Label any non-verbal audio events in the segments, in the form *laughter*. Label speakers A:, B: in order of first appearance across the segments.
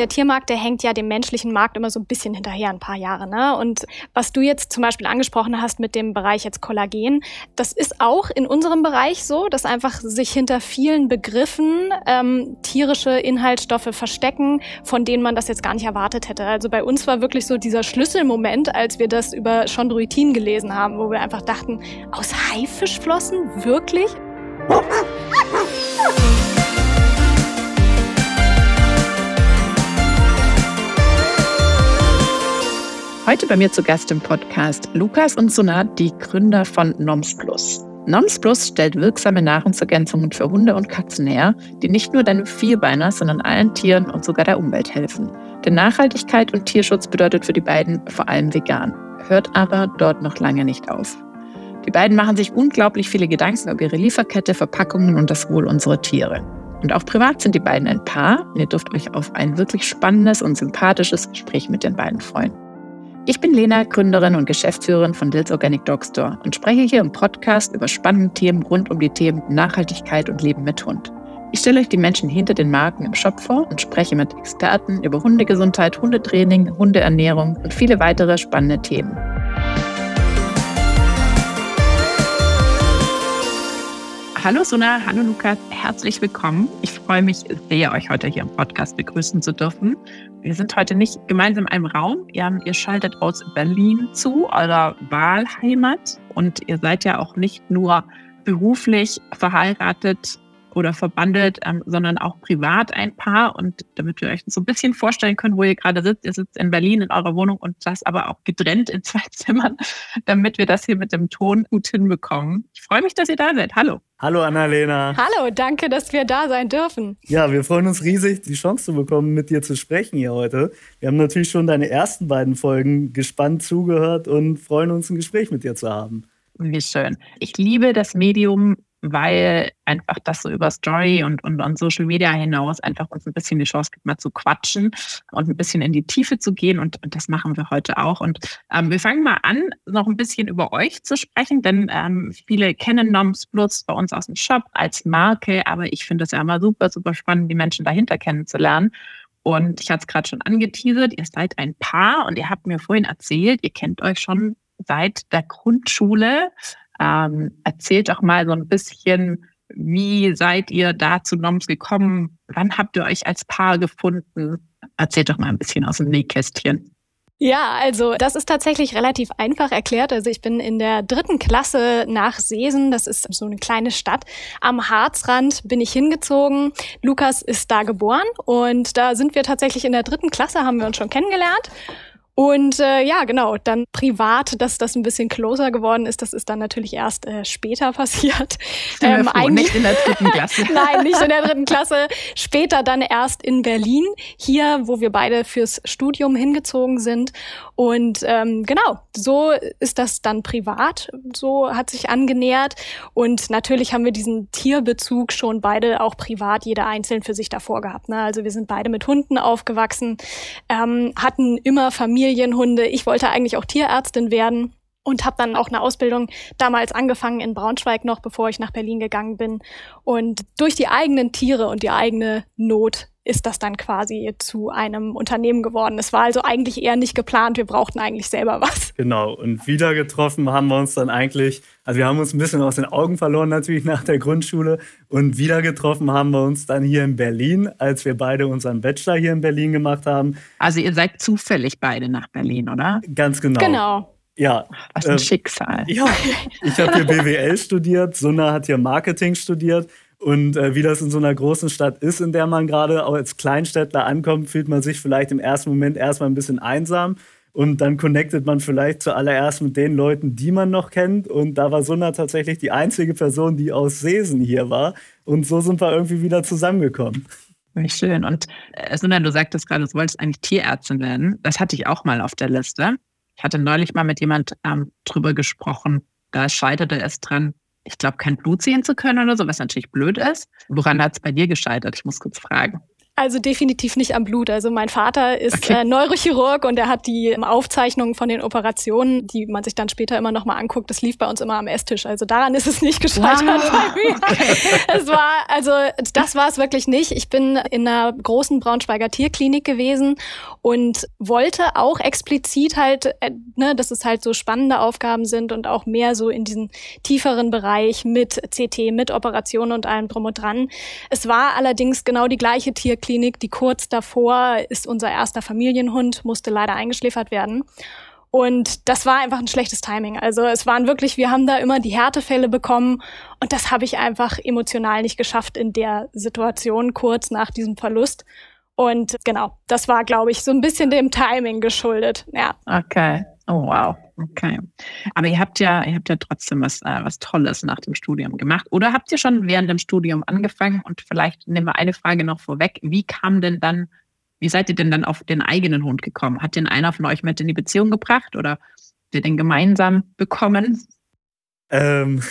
A: der Tiermarkt, der hängt ja dem menschlichen Markt immer so ein bisschen hinterher, ein paar Jahre. Ne? Und was du jetzt zum Beispiel angesprochen hast mit dem Bereich jetzt Kollagen, das ist auch in unserem Bereich so, dass einfach sich hinter vielen Begriffen ähm, tierische Inhaltsstoffe verstecken, von denen man das jetzt gar nicht erwartet hätte. Also bei uns war wirklich so dieser Schlüsselmoment, als wir das über Chondroitin gelesen haben, wo wir einfach dachten, aus Haifischflossen? Wirklich? *laughs*
B: Heute bei mir zu Gast im Podcast Lukas und Sonat, die Gründer von Noms Plus. Noms Plus stellt wirksame Nahrungsergänzungen für Hunde und Katzen her, die nicht nur deinem Vierbeiner, sondern allen Tieren und sogar der Umwelt helfen. Denn Nachhaltigkeit und Tierschutz bedeutet für die beiden vor allem vegan, hört aber dort noch lange nicht auf. Die beiden machen sich unglaublich viele Gedanken über ihre Lieferkette, Verpackungen und das Wohl unserer Tiere. Und auch privat sind die beiden ein Paar ihr dürft euch auf ein wirklich spannendes und sympathisches Gespräch mit den beiden freuen. Ich bin Lena, Gründerin und Geschäftsführerin von Dils Organic Dog Store und spreche hier im Podcast über spannende Themen rund um die Themen Nachhaltigkeit und Leben mit Hund. Ich stelle euch die Menschen hinter den Marken im Shop vor und spreche mit Experten über Hundegesundheit, Hundetraining, Hundeernährung und viele weitere spannende Themen. Hallo Suna, hallo Lukas, herzlich willkommen. Ich freue mich sehr, euch heute hier im Podcast begrüßen zu dürfen. Wir sind heute nicht gemeinsam in einem Raum. Ihr, ihr schaltet aus Berlin zu, eurer Wahlheimat. Und ihr seid ja auch nicht nur beruflich verheiratet oder verbandelt, ähm, sondern auch privat ein Paar. Und damit wir euch so ein bisschen vorstellen können, wo ihr gerade sitzt, ihr sitzt in Berlin in eurer Wohnung und das aber auch getrennt in zwei *laughs* Zimmern, damit wir das hier mit dem Ton gut hinbekommen. Ich freue mich, dass ihr da seid. Hallo.
C: Hallo Annalena.
A: Hallo, danke, dass wir da sein dürfen.
C: Ja, wir freuen uns riesig, die Chance zu bekommen, mit dir zu sprechen hier heute. Wir haben natürlich schon deine ersten beiden Folgen gespannt zugehört und freuen uns, ein Gespräch mit dir zu haben.
B: Wie schön. Ich liebe das Medium weil einfach das so über Story und, und, und Social Media hinaus einfach uns ein bisschen die Chance gibt, mal zu quatschen und ein bisschen in die Tiefe zu gehen. Und, und das machen wir heute auch. Und ähm, wir fangen mal an, noch ein bisschen über euch zu sprechen, denn ähm, viele kennen Noms Plus bei uns aus dem Shop als Marke, aber ich finde es ja immer super, super spannend, die Menschen dahinter kennenzulernen. Und ich hatte es gerade schon angeteasert, ihr seid ein Paar und ihr habt mir vorhin erzählt, ihr kennt euch schon seit der Grundschule. Ähm, erzählt doch mal so ein bisschen, wie seid ihr da zu Noms gekommen? Wann habt ihr euch als Paar gefunden? Erzählt doch mal ein bisschen aus dem Nähkästchen.
A: Ja, also das ist tatsächlich relativ einfach erklärt. Also ich bin in der dritten Klasse nach Seesen, das ist so eine kleine Stadt, am Harzrand bin ich hingezogen. Lukas ist da geboren und da sind wir tatsächlich in der dritten Klasse, haben wir uns schon kennengelernt. Und äh, ja, genau, dann privat, dass das ein bisschen closer geworden ist, das ist dann natürlich erst äh, später *laughs* passiert.
B: Ähm, froh, nicht in der dritten *laughs* Klasse.
A: Nein, nicht in der dritten Klasse. Später dann erst in Berlin, hier, wo wir beide fürs Studium hingezogen sind. Und ähm, genau, so ist das dann privat, so hat sich angenähert. Und natürlich haben wir diesen Tierbezug schon beide auch privat, jeder einzeln für sich davor gehabt. Ne? Also wir sind beide mit Hunden aufgewachsen, ähm, hatten immer Familienhunde. Ich wollte eigentlich auch Tierärztin werden und habe dann auch eine Ausbildung damals angefangen in Braunschweig noch, bevor ich nach Berlin gegangen bin. Und durch die eigenen Tiere und die eigene Not ist das dann quasi zu einem Unternehmen geworden. Es war also eigentlich eher nicht geplant, wir brauchten eigentlich selber was.
C: Genau, und wieder getroffen haben wir uns dann eigentlich, also wir haben uns ein bisschen aus den Augen verloren natürlich nach der Grundschule und wieder getroffen haben wir uns dann hier in Berlin, als wir beide unseren Bachelor hier in Berlin gemacht haben.
B: Also ihr seid zufällig beide nach Berlin, oder?
C: Ganz genau.
A: Genau.
C: Ja.
B: Was ein äh, Schicksal.
C: Ja, ich habe hier BWL studiert, Sunna hat hier Marketing studiert und äh, wie das in so einer großen Stadt ist, in der man gerade als Kleinstädtler ankommt, fühlt man sich vielleicht im ersten Moment erstmal ein bisschen einsam. Und dann connectet man vielleicht zuallererst mit den Leuten, die man noch kennt. Und da war Sunna tatsächlich die einzige Person, die aus Sesen hier war. Und so sind wir irgendwie wieder zusammengekommen.
B: Wie schön. Und äh, Sunna, du sagtest gerade, du wolltest eigentlich Tierärztin werden. Das hatte ich auch mal auf der Liste. Ich hatte neulich mal mit jemand ähm, drüber gesprochen. Da scheiterte es dran, ich glaube, kein Blut sehen zu können oder so, was natürlich blöd ist. Woran hat es bei dir gescheitert? Ich muss kurz fragen.
A: Also definitiv nicht am Blut. Also mein Vater ist okay. äh, Neurochirurg und er hat die ähm, Aufzeichnungen von den Operationen, die man sich dann später immer noch mal anguckt, das lief bei uns immer am Esstisch. Also daran ist es nicht gescheitert wow. bei mir. Es war also das war es wirklich nicht. Ich bin in einer großen Braunschweiger Tierklinik gewesen und wollte auch explizit halt, äh, ne, dass es halt so spannende Aufgaben sind und auch mehr so in diesen tieferen Bereich mit CT, mit Operationen und allem drum und dran. Es war allerdings genau die gleiche Tierklinik, die kurz davor ist unser erster Familienhund, musste leider eingeschläfert werden. Und das war einfach ein schlechtes Timing. Also es waren wirklich, wir haben da immer die Härtefälle bekommen und das habe ich einfach emotional nicht geschafft in der Situation kurz nach diesem Verlust. Und genau, das war, glaube ich, so ein bisschen dem Timing geschuldet. Ja.
B: Okay. Oh wow. Okay. Aber ihr habt ja, ihr habt ja trotzdem was, äh, was Tolles nach dem Studium gemacht. Oder habt ihr schon während dem Studium angefangen? Und vielleicht nehmen wir eine Frage noch vorweg. Wie kam denn dann, wie seid ihr denn dann auf den eigenen Hund gekommen? Hat den einer von euch mit in die Beziehung gebracht oder habt ihr den gemeinsam bekommen?
A: Ähm,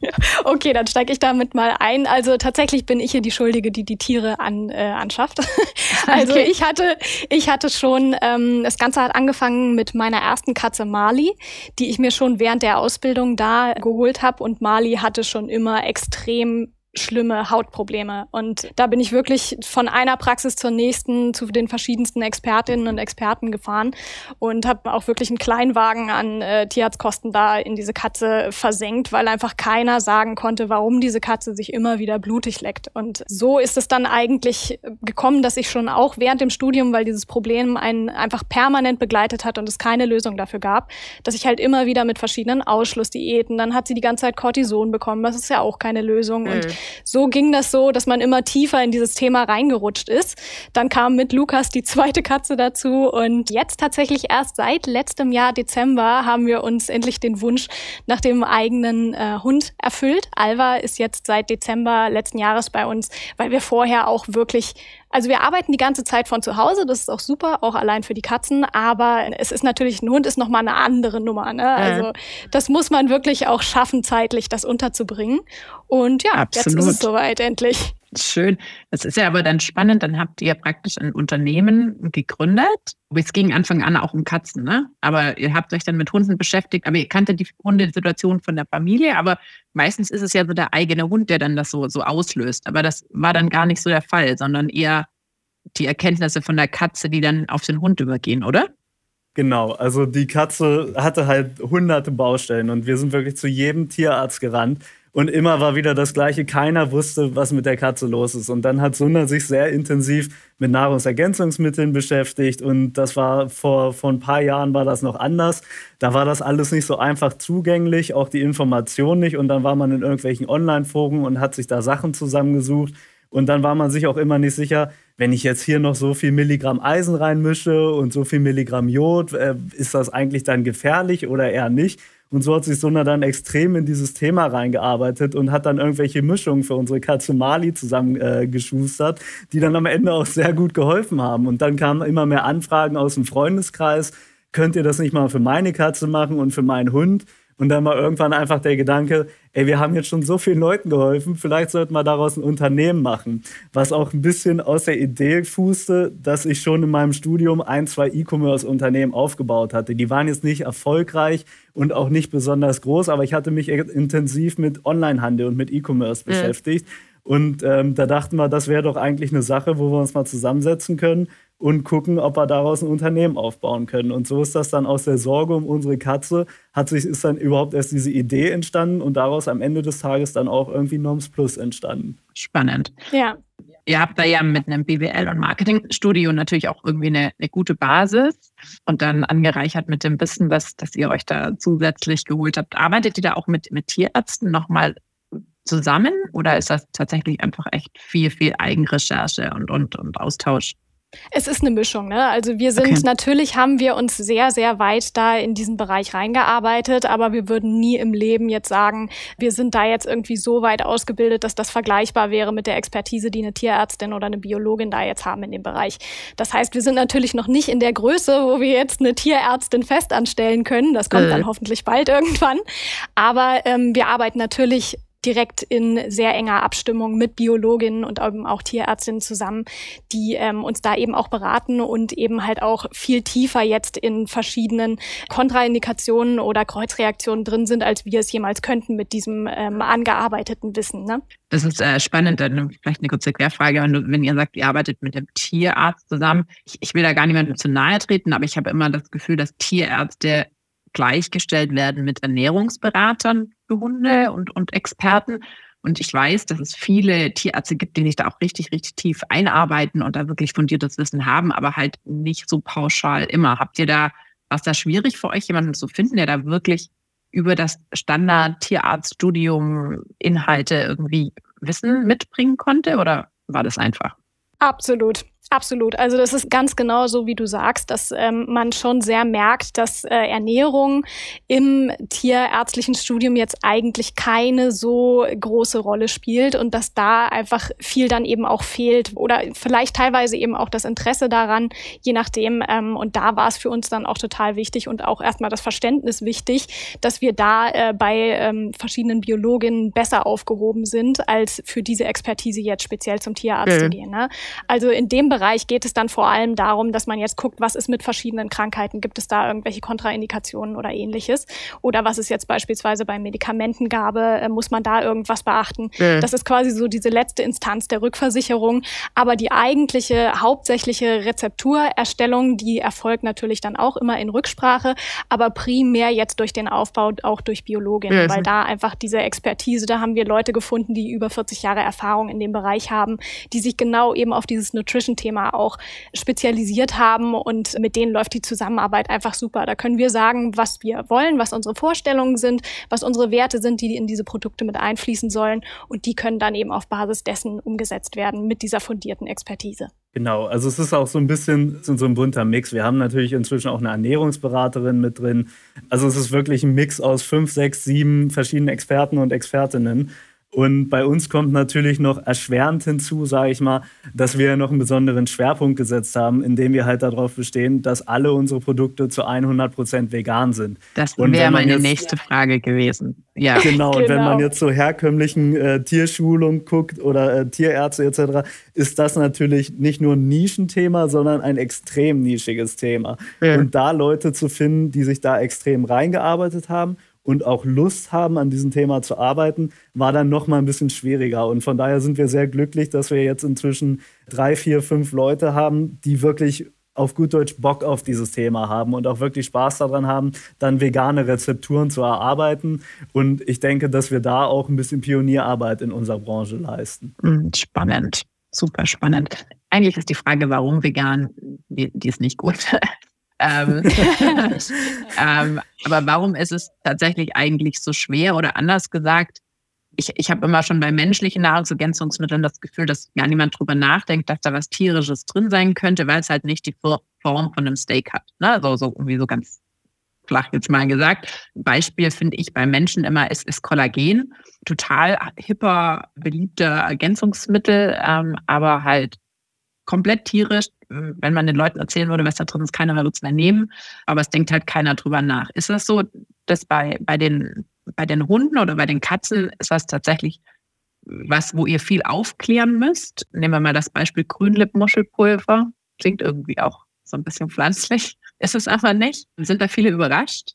A: *laughs* Okay, dann steige ich damit mal ein. Also tatsächlich bin ich hier die Schuldige, die die Tiere an, äh, anschafft. *laughs* also okay. ich hatte, ich hatte schon, ähm, das Ganze hat angefangen mit meiner ersten Katze Mali, die ich mir schon während der Ausbildung da geholt habe. Und Mali hatte schon immer extrem schlimme Hautprobleme. Und da bin ich wirklich von einer Praxis zur nächsten zu den verschiedensten Expertinnen und Experten gefahren und habe auch wirklich einen Kleinwagen an äh, Tierarztkosten da in diese Katze versenkt, weil einfach keiner sagen konnte, warum diese Katze sich immer wieder blutig leckt. Und so ist es dann eigentlich gekommen, dass ich schon auch während dem Studium, weil dieses Problem einen einfach permanent begleitet hat und es keine Lösung dafür gab, dass ich halt immer wieder mit verschiedenen Ausschlussdiäten, dann hat sie die ganze Zeit Cortison bekommen, das ist ja auch keine Lösung. Mhm. Und so ging das so, dass man immer tiefer in dieses Thema reingerutscht ist. Dann kam mit Lukas die zweite Katze dazu und jetzt tatsächlich erst seit letztem Jahr Dezember haben wir uns endlich den Wunsch nach dem eigenen äh, Hund erfüllt. Alva ist jetzt seit Dezember letzten Jahres bei uns, weil wir vorher auch wirklich also wir arbeiten die ganze Zeit von zu Hause, das ist auch super, auch allein für die Katzen, aber es ist natürlich, ein Hund ist nochmal eine andere Nummer. Ne? Also das muss man wirklich auch schaffen, zeitlich das unterzubringen. Und ja, Absolut. jetzt ist es soweit endlich.
B: Schön. Das ist ja aber dann spannend. Dann habt ihr praktisch ein Unternehmen gegründet. Es ging Anfang an auch um Katzen, ne? Aber ihr habt euch dann mit Hunden beschäftigt. Aber ihr kanntet die Hundesituation von der Familie. Aber meistens ist es ja so der eigene Hund, der dann das so, so auslöst. Aber das war dann gar nicht so der Fall, sondern eher die Erkenntnisse von der Katze, die dann auf den Hund übergehen, oder?
C: Genau, also die Katze hatte halt hunderte Baustellen und wir sind wirklich zu jedem Tierarzt gerannt und immer war wieder das Gleiche. Keiner wusste, was mit der Katze los ist. Und dann hat Sunda sich sehr intensiv mit Nahrungsergänzungsmitteln beschäftigt. Und das war vor, vor ein paar Jahren war das noch anders. Da war das alles nicht so einfach zugänglich, auch die Information nicht. Und dann war man in irgendwelchen Online-Foren und hat sich da Sachen zusammengesucht. Und dann war man sich auch immer nicht sicher, wenn ich jetzt hier noch so viel Milligramm Eisen reinmische und so viel Milligramm Jod, äh, ist das eigentlich dann gefährlich oder eher nicht? Und so hat sich Sunda dann extrem in dieses Thema reingearbeitet und hat dann irgendwelche Mischungen für unsere Katze Mali zusammengeschustert, äh, die dann am Ende auch sehr gut geholfen haben. Und dann kamen immer mehr Anfragen aus dem Freundeskreis. Könnt ihr das nicht mal für meine Katze machen und für meinen Hund? Und dann war irgendwann einfach der Gedanke, ey, wir haben jetzt schon so vielen Leuten geholfen, vielleicht sollten wir daraus ein Unternehmen machen. Was auch ein bisschen aus der Idee fußte, dass ich schon in meinem Studium ein, zwei E-Commerce-Unternehmen aufgebaut hatte. Die waren jetzt nicht erfolgreich und auch nicht besonders groß, aber ich hatte mich intensiv mit Onlinehandel und mit E-Commerce mhm. Und ähm, da dachten wir, das wäre doch eigentlich eine Sache, wo wir uns mal zusammensetzen können und gucken, ob wir daraus ein Unternehmen aufbauen können. Und so ist das dann aus der Sorge um unsere Katze, hat sich, ist dann überhaupt erst diese Idee entstanden und daraus am Ende des Tages dann auch irgendwie Noms Plus entstanden.
B: Spannend.
A: Ja.
B: Ihr habt da ja mit einem BWL- und Marketingstudio natürlich auch irgendwie eine, eine, gute Basis und dann angereichert mit dem Wissen, was, das ihr euch da zusätzlich geholt habt. Arbeitet ihr da auch mit, mit Tierärzten nochmal zusammen oder ist das tatsächlich einfach echt viel, viel Eigenrecherche und, und, und Austausch?
A: Es ist eine Mischung, ne? Also wir sind okay. natürlich haben wir uns sehr, sehr weit da in diesen Bereich reingearbeitet, aber wir würden nie im Leben jetzt sagen, wir sind da jetzt irgendwie so weit ausgebildet, dass das vergleichbar wäre mit der Expertise, die eine Tierärztin oder eine Biologin da jetzt haben in dem Bereich. Das heißt, wir sind natürlich noch nicht in der Größe, wo wir jetzt eine Tierärztin festanstellen können. Das kommt äh. dann hoffentlich bald irgendwann. Aber ähm, wir arbeiten natürlich direkt in sehr enger Abstimmung mit Biologinnen und auch Tierärztinnen zusammen, die ähm, uns da eben auch beraten und eben halt auch viel tiefer jetzt in verschiedenen Kontraindikationen oder Kreuzreaktionen drin sind, als wir es jemals könnten mit diesem ähm, angearbeiteten Wissen. Ne?
B: Das ist äh, spannend. Dann vielleicht eine kurze Querfrage, wenn, du, wenn ihr sagt, ihr arbeitet mit dem Tierarzt zusammen. Ich, ich will da gar niemandem zu nahe treten, aber ich habe immer das Gefühl, dass Tierärzte gleichgestellt werden mit Ernährungsberatern für Hunde und, und Experten. Und ich weiß, dass es viele Tierärzte gibt, die sich da auch richtig, richtig tief einarbeiten und da wirklich fundiertes Wissen haben, aber halt nicht so pauschal immer. Habt ihr da, war es da schwierig für euch, jemanden zu finden, der da wirklich über das Standard-Tierarztstudium Inhalte irgendwie Wissen mitbringen konnte oder war das einfach?
A: Absolut. Absolut. Also das ist ganz genau so, wie du sagst, dass ähm, man schon sehr merkt, dass äh, Ernährung im tierärztlichen Studium jetzt eigentlich keine so große Rolle spielt und dass da einfach viel dann eben auch fehlt oder vielleicht teilweise eben auch das Interesse daran, je nachdem. Ähm, und da war es für uns dann auch total wichtig und auch erstmal das Verständnis wichtig, dass wir da äh, bei ähm, verschiedenen Biologinnen besser aufgehoben sind, als für diese Expertise jetzt speziell zum Tierarzt mhm. zu gehen. Ne? Also in dem Bereich Bereich geht es dann vor allem darum, dass man jetzt guckt, was ist mit verschiedenen Krankheiten, gibt es da irgendwelche Kontraindikationen oder ähnliches oder was ist jetzt beispielsweise bei Medikamentengabe, äh, muss man da irgendwas beachten. Mhm. Das ist quasi so diese letzte Instanz der Rückversicherung, aber die eigentliche hauptsächliche Rezepturerstellung, die erfolgt natürlich dann auch immer in Rücksprache, aber primär jetzt durch den Aufbau auch durch Biologinnen, mhm. weil da einfach diese Expertise, da haben wir Leute gefunden, die über 40 Jahre Erfahrung in dem Bereich haben, die sich genau eben auf dieses Nutrition-Thema Thema auch spezialisiert haben und mit denen läuft die Zusammenarbeit einfach super. Da können wir sagen, was wir wollen, was unsere Vorstellungen sind, was unsere Werte sind, die in diese Produkte mit einfließen sollen und die können dann eben auf Basis dessen umgesetzt werden mit dieser fundierten Expertise.
C: Genau, also es ist auch so ein bisschen so ein bunter Mix. Wir haben natürlich inzwischen auch eine Ernährungsberaterin mit drin. Also es ist wirklich ein Mix aus fünf, sechs, sieben verschiedenen Experten und Expertinnen. Und bei uns kommt natürlich noch erschwerend hinzu, sage ich mal, dass wir noch einen besonderen Schwerpunkt gesetzt haben, indem wir halt darauf bestehen, dass alle unsere Produkte zu 100 Prozent vegan sind.
B: Das wäre meine jetzt, nächste Frage gewesen.
C: Ja. Genau, und genau. wenn man genau. jetzt zur herkömmlichen äh, Tierschulung guckt oder äh, Tierärzte etc., ist das natürlich nicht nur ein Nischenthema, sondern ein extrem nischiges Thema. Ja. Und da Leute zu finden, die sich da extrem reingearbeitet haben und auch Lust haben, an diesem Thema zu arbeiten, war dann noch mal ein bisschen schwieriger. Und von daher sind wir sehr glücklich, dass wir jetzt inzwischen drei, vier, fünf Leute haben, die wirklich auf gut Deutsch Bock auf dieses Thema haben und auch wirklich Spaß daran haben, dann vegane Rezepturen zu erarbeiten. Und ich denke, dass wir da auch ein bisschen Pionierarbeit in unserer Branche leisten.
B: Hm, spannend, super spannend. Eigentlich ist die Frage, warum vegan, die, die ist nicht gut. Ähm, *laughs* ähm, aber warum ist es tatsächlich eigentlich so schwer oder anders gesagt? Ich, ich habe immer schon bei menschlichen Nahrungsergänzungsmitteln das Gefühl, dass gar niemand drüber nachdenkt, dass da was Tierisches drin sein könnte, weil es halt nicht die Form von einem Steak hat. Ne? So, so irgendwie so ganz flach jetzt mal gesagt. Beispiel finde ich bei Menschen immer ist, ist Kollagen. Total hipper, beliebter Ergänzungsmittel, ähm, aber halt komplett tierisch. Wenn man den Leuten erzählen würde, was da drin ist, keiner würde es mehr nehmen. Aber es denkt halt keiner drüber nach. Ist das so, dass bei, bei, den, bei den Hunden oder bei den Katzen ist das tatsächlich was, wo ihr viel aufklären müsst? Nehmen wir mal das Beispiel Grünlippmuschelpulver. Klingt irgendwie auch so ein bisschen pflanzlich. Ist es einfach nicht? Sind da viele überrascht?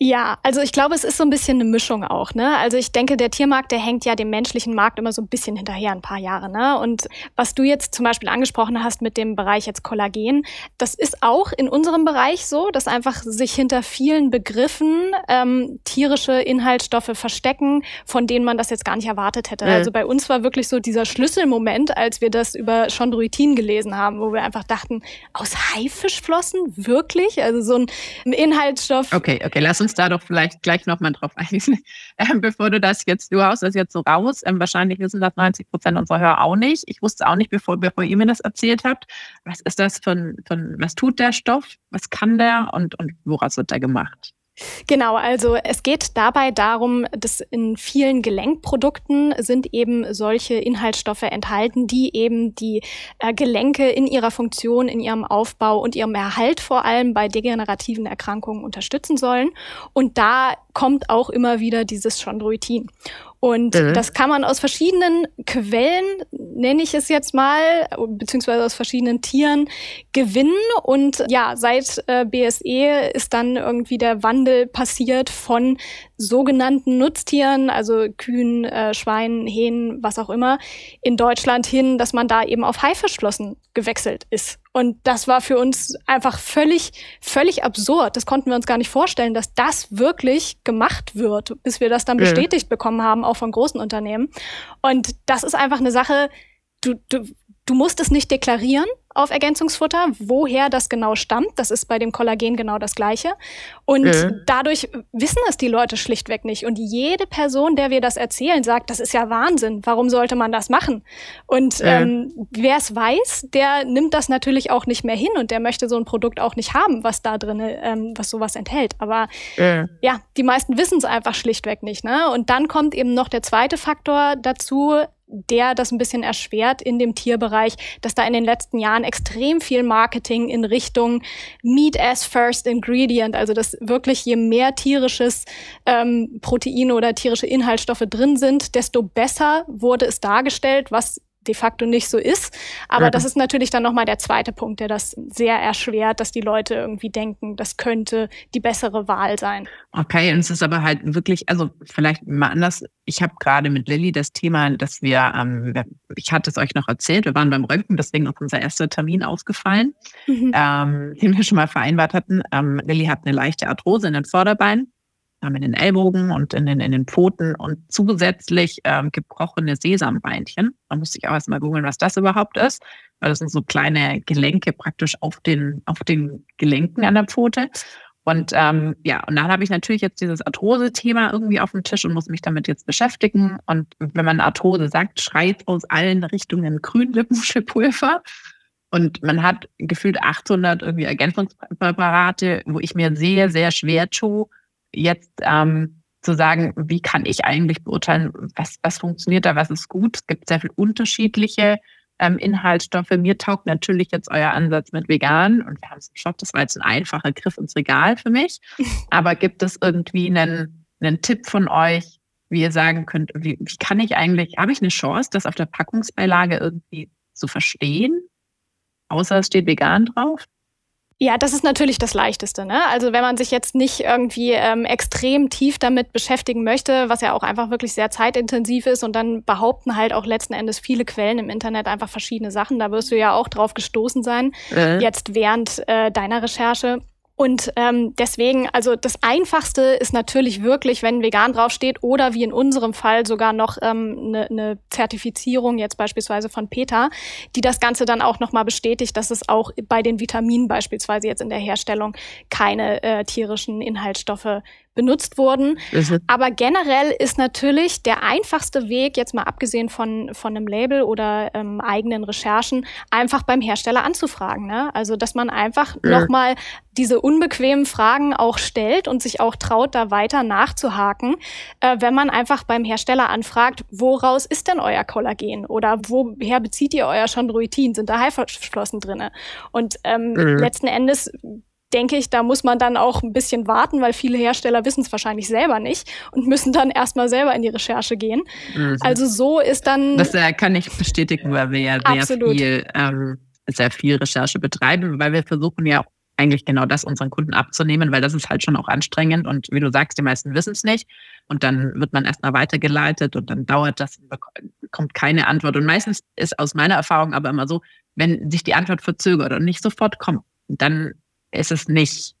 A: Ja, also ich glaube, es ist so ein bisschen eine Mischung auch. Ne? Also ich denke, der Tiermarkt, der hängt ja dem menschlichen Markt immer so ein bisschen hinterher, ein paar Jahre. Ne? Und was du jetzt zum Beispiel angesprochen hast mit dem Bereich jetzt Kollagen, das ist auch in unserem Bereich so, dass einfach sich hinter vielen Begriffen ähm, tierische Inhaltsstoffe verstecken, von denen man das jetzt gar nicht erwartet hätte. Mhm. Also bei uns war wirklich so dieser Schlüsselmoment, als wir das über Chondroitin gelesen haben, wo wir einfach dachten, aus Haifischflossen? Wirklich? Also so ein Inhaltsstoff.
B: Okay, okay, lass uns uns da doch vielleicht gleich nochmal drauf eingehen, *laughs* ähm, bevor du das jetzt, du haust das jetzt so raus. Ähm, wahrscheinlich wissen das 90 Prozent unserer Hörer auch nicht. Ich wusste auch nicht, bevor, bevor ihr mir das erzählt habt. Was ist das von, von was tut der Stoff? Was kann der und, und woraus wird er gemacht?
A: Genau, also es geht dabei darum, dass in vielen Gelenkprodukten sind eben solche Inhaltsstoffe enthalten, die eben die äh, Gelenke in ihrer Funktion, in ihrem Aufbau und ihrem Erhalt vor allem bei degenerativen Erkrankungen unterstützen sollen. Und da kommt auch immer wieder dieses Chondroitin. Und mhm. das kann man aus verschiedenen Quellen, nenne ich es jetzt mal, beziehungsweise aus verschiedenen Tieren gewinnen. Und ja, seit äh, BSE ist dann irgendwie der Wandel passiert von sogenannten Nutztieren, also Kühen, äh, Schweinen, Hähnen, was auch immer, in Deutschland hin, dass man da eben auf Haifischflossen gewechselt ist. Und das war für uns einfach völlig, völlig absurd. Das konnten wir uns gar nicht vorstellen, dass das wirklich gemacht wird, bis wir das dann bestätigt bekommen haben, auch von großen Unternehmen. Und das ist einfach eine Sache, du, du, du musst es nicht deklarieren auf Ergänzungsfutter, woher das genau stammt. Das ist bei dem Kollagen genau das Gleiche. Und mhm. dadurch wissen es die Leute schlichtweg nicht. Und jede Person, der wir das erzählen, sagt, das ist ja Wahnsinn. Warum sollte man das machen? Und mhm. ähm, wer es weiß, der nimmt das natürlich auch nicht mehr hin und der möchte so ein Produkt auch nicht haben, was da drin, ähm, was sowas enthält. Aber mhm. ja, die meisten wissen es einfach schlichtweg nicht. Ne? Und dann kommt eben noch der zweite Faktor dazu, der das ein bisschen erschwert in dem Tierbereich, dass da in den letzten Jahren extrem viel Marketing in Richtung Meat as First Ingredient, also dass wirklich je mehr tierisches ähm, Protein oder tierische Inhaltsstoffe drin sind, desto besser wurde es dargestellt, was de facto nicht so ist. Aber ja. das ist natürlich dann nochmal der zweite Punkt, der das sehr erschwert, dass die Leute irgendwie denken, das könnte die bessere Wahl sein.
B: Okay, und es ist aber halt wirklich, also vielleicht mal anders. Ich habe gerade mit Lilly das Thema, dass wir, ähm, ich hatte es euch noch erzählt, wir waren beim Röntgen, deswegen auch unser erster Termin ausgefallen, mhm. ähm, den wir schon mal vereinbart hatten. Ähm, Lilly hat eine leichte Arthrose in den Vorderbeinen in den Ellbogen und in den, in den Pfoten und zusätzlich ähm, gebrochene Sesambeinchen. Da musste ich auch erstmal googeln, was das überhaupt ist, weil das sind so kleine Gelenke praktisch auf den, auf den Gelenken an der Pfote. Und ähm, ja, und dann habe ich natürlich jetzt dieses Arthrose-Thema irgendwie auf dem Tisch und muss mich damit jetzt beschäftigen. Und wenn man Arthrose sagt, schreit aus allen Richtungen Grünlippenschipulver. Und man hat gefühlt 800 irgendwie Ergänzungspräparate, wo ich mir sehr, sehr schwer tue, jetzt ähm, zu sagen, wie kann ich eigentlich beurteilen, was, was funktioniert da, was ist gut. Es gibt sehr viele unterschiedliche ähm, Inhaltsstoffe. Mir taugt natürlich jetzt euer Ansatz mit vegan und wir haben es geschafft, das war jetzt ein einfacher Griff ins Regal für mich. *laughs* Aber gibt es irgendwie einen, einen Tipp von euch, wie ihr sagen könnt, wie, wie kann ich eigentlich, habe ich eine Chance, das auf der Packungsbeilage irgendwie zu verstehen? Außer es steht vegan drauf?
A: Ja, das ist natürlich das Leichteste. Ne? Also wenn man sich jetzt nicht irgendwie ähm, extrem tief damit beschäftigen möchte, was ja auch einfach wirklich sehr zeitintensiv ist und dann behaupten halt auch letzten Endes viele Quellen im Internet einfach verschiedene Sachen. Da wirst du ja auch drauf gestoßen sein, äh. jetzt während äh, deiner Recherche. Und ähm, deswegen, also das Einfachste ist natürlich wirklich, wenn vegan draufsteht oder wie in unserem Fall sogar noch eine ähm, ne, ne Zertifizierung jetzt beispielsweise von PETA, die das Ganze dann auch nochmal bestätigt, dass es auch bei den Vitaminen beispielsweise jetzt in der Herstellung keine äh, tierischen Inhaltsstoffe benutzt wurden. Mhm. Aber generell ist natürlich der einfachste Weg, jetzt mal abgesehen von, von einem Label oder ähm, eigenen Recherchen, einfach beim Hersteller anzufragen. Ne? Also, dass man einfach mhm. nochmal diese unbequemen Fragen auch stellt und sich auch traut, da weiter nachzuhaken, äh, wenn man einfach beim Hersteller anfragt, woraus ist denn euer Kollagen oder woher bezieht ihr euer Chondroitin? Sind da Haiflossen drinne? Und ähm, mhm. letzten Endes denke ich, da muss man dann auch ein bisschen warten, weil viele Hersteller wissen es wahrscheinlich selber nicht und müssen dann erstmal selber in die Recherche gehen. Mhm. Also so ist dann.
B: Das äh, kann ich bestätigen, weil wir ja sehr viel, ähm, sehr viel Recherche betreiben, weil wir versuchen ja auch eigentlich genau das unseren Kunden abzunehmen, weil das ist halt schon auch anstrengend und wie du sagst, die meisten wissen es nicht und dann wird man erstmal weitergeleitet und dann dauert das, kommt keine Antwort und meistens ist aus meiner Erfahrung aber immer so, wenn sich die Antwort verzögert und nicht sofort kommt, dann ist es nicht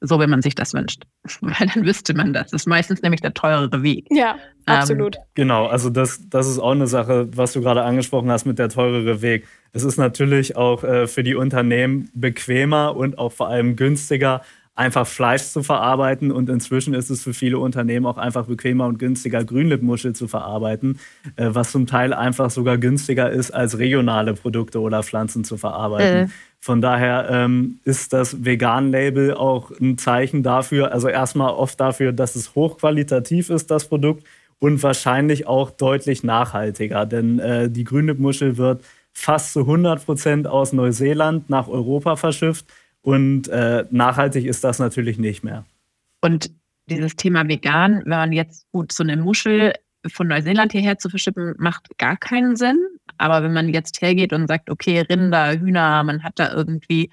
B: so, wie man sich das wünscht. *laughs* Weil dann wüsste man das. Das ist meistens nämlich der teurere Weg.
A: Ja, ähm, absolut. Ähm,
C: genau, also das, das ist auch eine Sache, was du gerade angesprochen hast mit der teurere Weg. Es ist natürlich auch äh, für die Unternehmen bequemer und auch vor allem günstiger, einfach Fleisch zu verarbeiten. Und inzwischen ist es für viele Unternehmen auch einfach bequemer und günstiger, Grünlippmuschel zu verarbeiten, äh, was zum Teil einfach sogar günstiger ist, als regionale Produkte oder Pflanzen zu verarbeiten. Äh. Von daher ähm, ist das Vegan-Label auch ein Zeichen dafür, also erstmal oft dafür, dass es hochqualitativ ist, das Produkt, und wahrscheinlich auch deutlich nachhaltiger. Denn äh, die Grünlippmuschel wird fast zu 100 Prozent aus Neuseeland nach Europa verschifft und äh, nachhaltig ist das natürlich nicht mehr.
B: Und dieses Thema vegan, wenn man jetzt gut so eine Muschel von Neuseeland hierher zu verschippen, macht gar keinen Sinn. Aber wenn man jetzt hergeht und sagt, okay, Rinder, Hühner, man hat da irgendwie,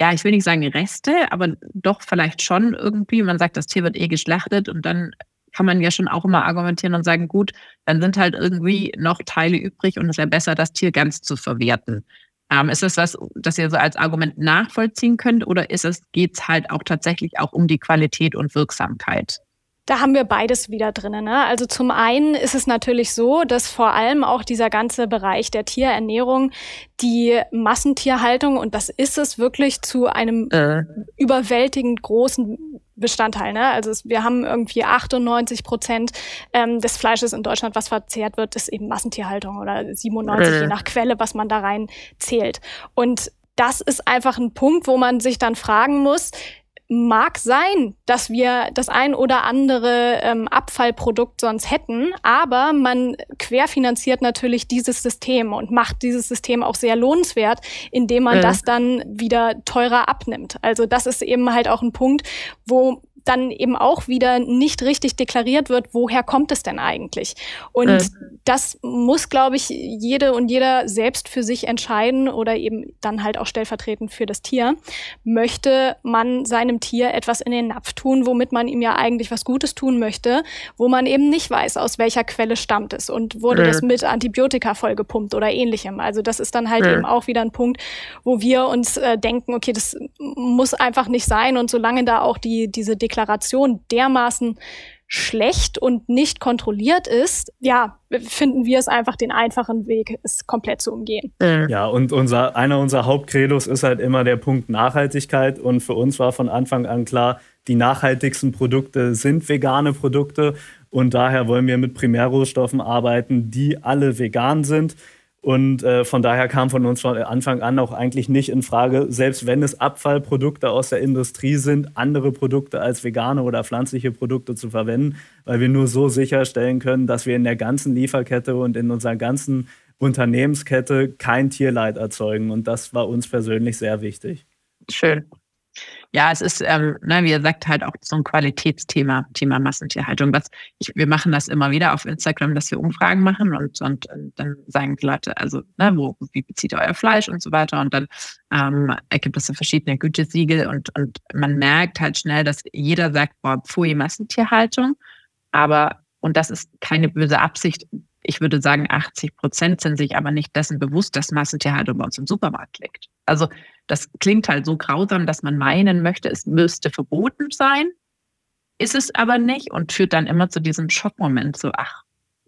B: ja, ich will nicht sagen Reste, aber doch vielleicht schon irgendwie, man sagt, das Tier wird eh geschlachtet und dann kann man ja schon auch immer argumentieren und sagen, gut, dann sind halt irgendwie noch Teile übrig und es wäre besser, das Tier ganz zu verwerten. Ähm, ist das was, das ihr so als Argument nachvollziehen könnt oder ist es, geht es halt auch tatsächlich auch um die Qualität und Wirksamkeit?
A: Da haben wir beides wieder drinnen. Ne? Also zum einen ist es natürlich so, dass vor allem auch dieser ganze Bereich der Tierernährung, die Massentierhaltung, und das ist es wirklich zu einem äh. überwältigend großen Bestandteil. Ne? Also es, wir haben irgendwie 98 Prozent ähm, des Fleisches in Deutschland, was verzehrt wird, ist eben Massentierhaltung oder 97 äh. je nach Quelle, was man da rein zählt. Und das ist einfach ein Punkt, wo man sich dann fragen muss, mag sein, dass wir das ein oder andere ähm, Abfallprodukt sonst hätten, aber man querfinanziert natürlich dieses System und macht dieses System auch sehr lohnenswert, indem man äh. das dann wieder teurer abnimmt. Also das ist eben halt auch ein Punkt, wo dann eben auch wieder nicht richtig deklariert wird, woher kommt es denn eigentlich? Und äh. das muss, glaube ich, jede und jeder selbst für sich entscheiden oder eben dann halt auch stellvertretend für das Tier. Möchte man seinem Tier etwas in den Napf tun, womit man ihm ja eigentlich was Gutes tun möchte, wo man eben nicht weiß, aus welcher Quelle stammt es und wurde äh. das mit Antibiotika vollgepumpt oder ähnlichem. Also das ist dann halt äh. eben auch wieder ein Punkt, wo wir uns äh, denken, okay, das muss einfach nicht sein und solange da auch die, diese Deklaration Deklaration dermaßen schlecht und nicht kontrolliert ist, ja, finden wir es einfach den einfachen Weg, es komplett zu umgehen.
C: Ja, und unser, einer unserer Hauptcredos ist halt immer der Punkt Nachhaltigkeit. Und für uns war von Anfang an klar, die nachhaltigsten Produkte sind vegane Produkte. Und daher wollen wir mit Primärrohstoffen arbeiten, die alle vegan sind. Und äh, von daher kam von uns von Anfang an auch eigentlich nicht in Frage, selbst wenn es Abfallprodukte aus der Industrie sind, andere Produkte als vegane oder pflanzliche Produkte zu verwenden, weil wir nur so sicherstellen können, dass wir in der ganzen Lieferkette und in unserer ganzen Unternehmenskette kein Tierleid erzeugen. Und das war uns persönlich sehr wichtig.
B: Schön. Ja, es ist, ähm, ne, wie ihr sagt, halt auch so ein Qualitätsthema, Thema Massentierhaltung. Was ich, wir machen das immer wieder auf Instagram, dass wir Umfragen machen und, und, und dann sagen die Leute, also, ne, wo, wie bezieht ihr euer Fleisch und so weiter. Und dann ähm, ergibt es so verschiedene Gütesiegel und, und man merkt halt schnell, dass jeder sagt, boah, pfui, Massentierhaltung. Aber, und das ist keine böse Absicht, ich würde sagen, 80 Prozent sind sich aber nicht dessen bewusst, dass Massentierhaltung bei uns im Supermarkt liegt. Also das klingt halt so grausam, dass man meinen möchte, es müsste verboten sein, ist es aber nicht und führt dann immer zu diesem Schockmoment, so, ach,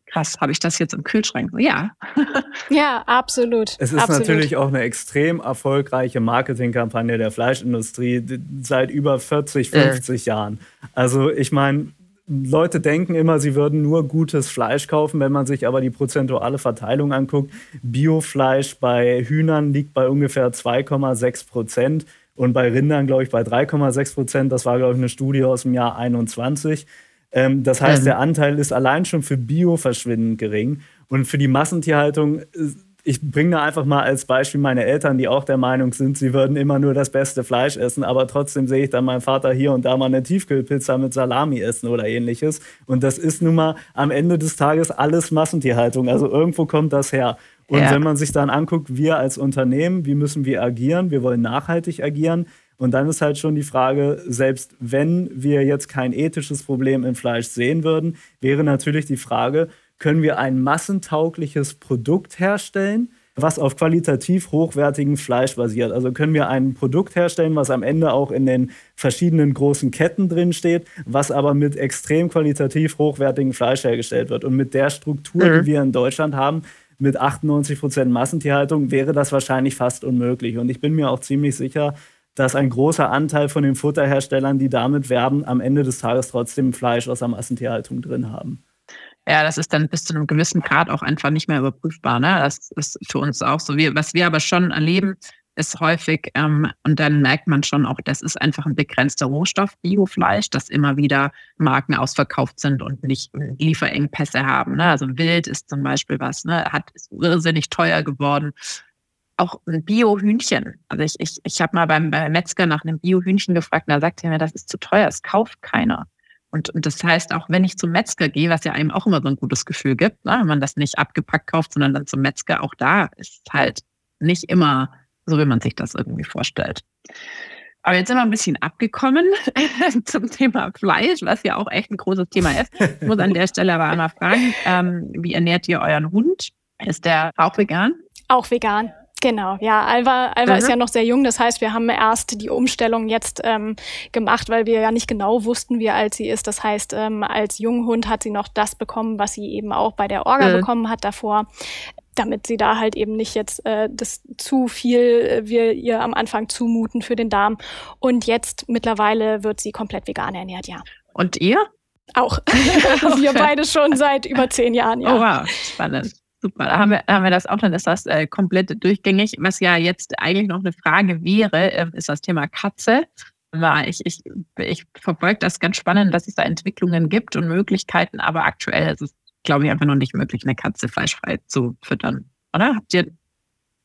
B: krass, habe ich das jetzt im Kühlschrank? Ja. *laughs*
A: ja, absolut.
C: Es ist
A: absolut.
C: natürlich auch eine extrem erfolgreiche Marketingkampagne der Fleischindustrie seit über 40, 50 äh. Jahren. Also ich meine, Leute denken immer, sie würden nur gutes Fleisch kaufen, wenn man sich aber die prozentuale Verteilung anguckt. Biofleisch bei Hühnern liegt bei ungefähr 2,6 Prozent und bei Rindern, glaube ich, bei 3,6 Prozent. Das war, glaube ich, eine Studie aus dem Jahr 21. Ähm, das heißt, mhm. der Anteil ist allein schon für Bio verschwindend gering. Und für die Massentierhaltung äh, ich bringe da einfach mal als Beispiel meine Eltern, die auch der Meinung sind, sie würden immer nur das beste Fleisch essen, aber trotzdem sehe ich dann meinen Vater hier und da mal eine Tiefkühlpizza mit Salami essen oder ähnliches. Und das ist nun mal am Ende des Tages alles Massentierhaltung. Also irgendwo kommt das her. Und ja. wenn man sich dann anguckt, wir als Unternehmen, wie müssen wir agieren? Wir wollen nachhaltig agieren. Und dann ist halt schon die Frage, selbst wenn wir jetzt kein ethisches Problem im Fleisch sehen würden, wäre natürlich die Frage, können wir ein massentaugliches Produkt herstellen, was auf qualitativ hochwertigem Fleisch basiert. Also können wir ein Produkt herstellen, was am Ende auch in den verschiedenen großen Ketten drin steht, was aber mit extrem qualitativ hochwertigem Fleisch hergestellt wird. Und mit der Struktur, mhm. die wir in Deutschland haben, mit 98 Prozent Massentierhaltung, wäre das wahrscheinlich fast unmöglich. Und ich bin mir auch ziemlich sicher, dass ein großer Anteil von den Futterherstellern, die damit werben, am Ende des Tages trotzdem Fleisch aus der Massentierhaltung drin haben.
B: Ja, das ist dann bis zu einem gewissen Grad auch einfach nicht mehr überprüfbar. Ne? Das ist für uns auch so. Wir, was wir aber schon erleben, ist häufig, ähm, und dann merkt man schon auch, das ist einfach ein begrenzter Rohstoff, Biofleisch, dass immer wieder Marken ausverkauft sind und nicht Lieferengpässe haben. Ne? Also Wild ist zum Beispiel was, ne? hat ist irrsinnig teuer geworden. Auch ein Bio-Hühnchen. Also ich, ich, ich habe mal beim, beim Metzger nach einem Bio-Hühnchen gefragt, und da sagte er mir, das ist zu teuer, es kauft keiner. Und, und, das heißt, auch wenn ich zum Metzger gehe, was ja einem auch immer so ein gutes Gefühl gibt, ne, wenn man das nicht abgepackt kauft, sondern dann zum Metzger, auch da ist halt nicht immer so, wie man sich das irgendwie vorstellt. Aber jetzt sind wir ein bisschen abgekommen *laughs* zum Thema Fleisch, was ja auch echt ein großes Thema ist. Ich muss an der Stelle aber einmal fragen, ähm, wie ernährt ihr euren Hund? Ist der auch vegan?
A: Auch vegan. Genau, ja. Alva, Alva mhm. ist ja noch sehr jung. Das heißt, wir haben erst die Umstellung jetzt ähm, gemacht, weil wir ja nicht genau wussten, wie alt sie ist. Das heißt, ähm, als Junghund hat sie noch das bekommen, was sie eben auch bei der Orga mhm. bekommen hat davor damit sie da halt eben nicht jetzt äh, das zu viel äh, wir ihr am Anfang zumuten für den Darm. Und jetzt mittlerweile wird sie komplett vegan ernährt, ja.
B: Und ihr?
A: Auch. *laughs* *laughs* wir beide schon seit über zehn Jahren, ja.
B: Oh wow, spannend. Super, da haben wir, haben wir das auch, dann ist das äh, komplett durchgängig. Was ja jetzt eigentlich noch eine Frage wäre, äh, ist das Thema Katze. Ich, ich, ich verfolge das ganz spannend, dass es da Entwicklungen gibt und Möglichkeiten, aber aktuell ist es, glaube ich, einfach noch nicht möglich, eine Katze fleischfrei zu füttern. Oder? Habt ihr,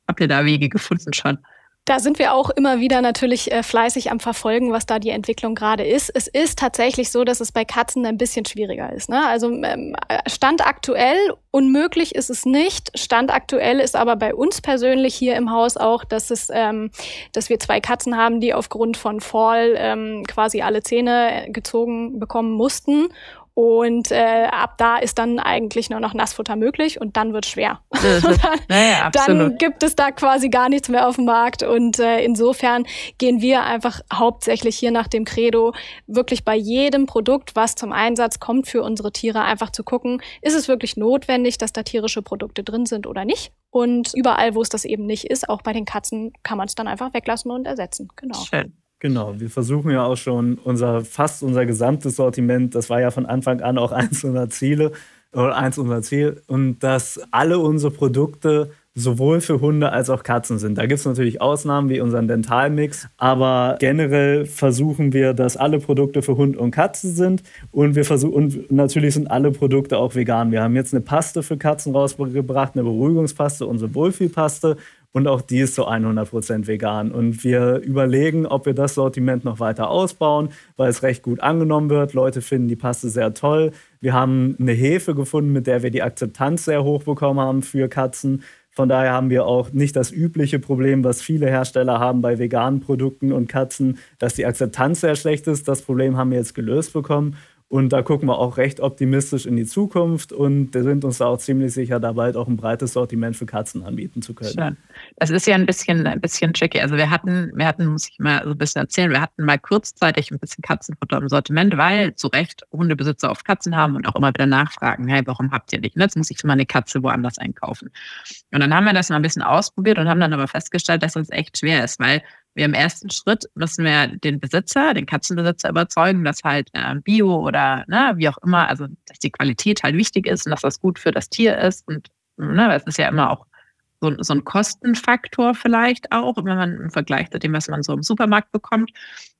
B: habt ihr da Wege gefunden schon?
A: Da sind wir auch immer wieder natürlich äh, fleißig am Verfolgen, was da die Entwicklung gerade ist. Es ist tatsächlich so, dass es bei Katzen ein bisschen schwieriger ist. Ne? Also ähm, Stand aktuell, unmöglich ist es nicht. Stand aktuell ist aber bei uns persönlich hier im Haus auch, dass es, ähm, dass wir zwei Katzen haben, die aufgrund von Fall ähm, quasi alle Zähne gezogen bekommen mussten und äh, ab da ist dann eigentlich nur noch Nassfutter möglich und dann wird schwer. *laughs* *laughs* dann, naja, dann gibt es da quasi gar nichts mehr auf dem Markt. Und äh, insofern gehen wir einfach hauptsächlich hier nach dem Credo, wirklich bei jedem Produkt, was zum Einsatz kommt für unsere Tiere, einfach zu gucken, ist es wirklich notwendig, dass da tierische Produkte drin sind oder nicht. Und überall, wo es das eben nicht ist, auch bei den Katzen, kann man es dann einfach weglassen und ersetzen. Genau.
C: Schön. Genau, wir versuchen ja auch schon unser fast unser gesamtes Sortiment, das war ja von Anfang an auch *laughs* eins unserer Ziele oder eins unserer Ziele und dass alle unsere Produkte sowohl für Hunde als auch Katzen sind. Da gibt es natürlich Ausnahmen wie unseren Dentalmix, aber generell versuchen wir, dass alle Produkte für Hund und Katze sind und wir versuchen natürlich sind alle Produkte auch vegan. Wir haben jetzt eine Paste für Katzen rausgebracht, eine Beruhigungspaste, unsere Wohlfühlpaste und auch die ist zu 100% vegan. Und wir überlegen, ob wir das Sortiment noch weiter ausbauen, weil es recht gut angenommen wird. Leute finden die Paste sehr toll. Wir haben eine Hefe gefunden, mit der wir die Akzeptanz sehr hoch bekommen haben für Katzen. Von daher haben wir auch nicht das übliche Problem, was viele Hersteller haben bei veganen Produkten und Katzen, dass die Akzeptanz sehr schlecht ist. Das Problem haben wir jetzt gelöst bekommen. Und da gucken wir auch recht optimistisch in die Zukunft und sind uns da auch ziemlich sicher, da bald auch ein breites Sortiment für Katzen anbieten zu können.
B: Schön. Das ist ja ein bisschen, ein bisschen tricky. Also wir hatten, wir hatten, muss ich mal so ein bisschen erzählen, wir hatten mal kurzzeitig ein bisschen Katzenfutter im Sortiment, weil zu Recht Hundebesitzer oft Katzen haben und auch immer wieder nachfragen, hey, warum habt ihr nicht? Und jetzt muss ich mal eine Katze woanders einkaufen. Und dann haben wir das mal ein bisschen ausprobiert und haben dann aber festgestellt, dass es echt schwer ist, weil wir im ersten Schritt müssen wir den Besitzer, den Katzenbesitzer überzeugen, dass halt äh, Bio oder ne, wie auch immer, also dass die Qualität halt wichtig ist und dass das gut für das Tier ist. Und ne, es ist ja immer auch so, so ein Kostenfaktor vielleicht auch, wenn man im Vergleich zu dem, was man so im Supermarkt bekommt.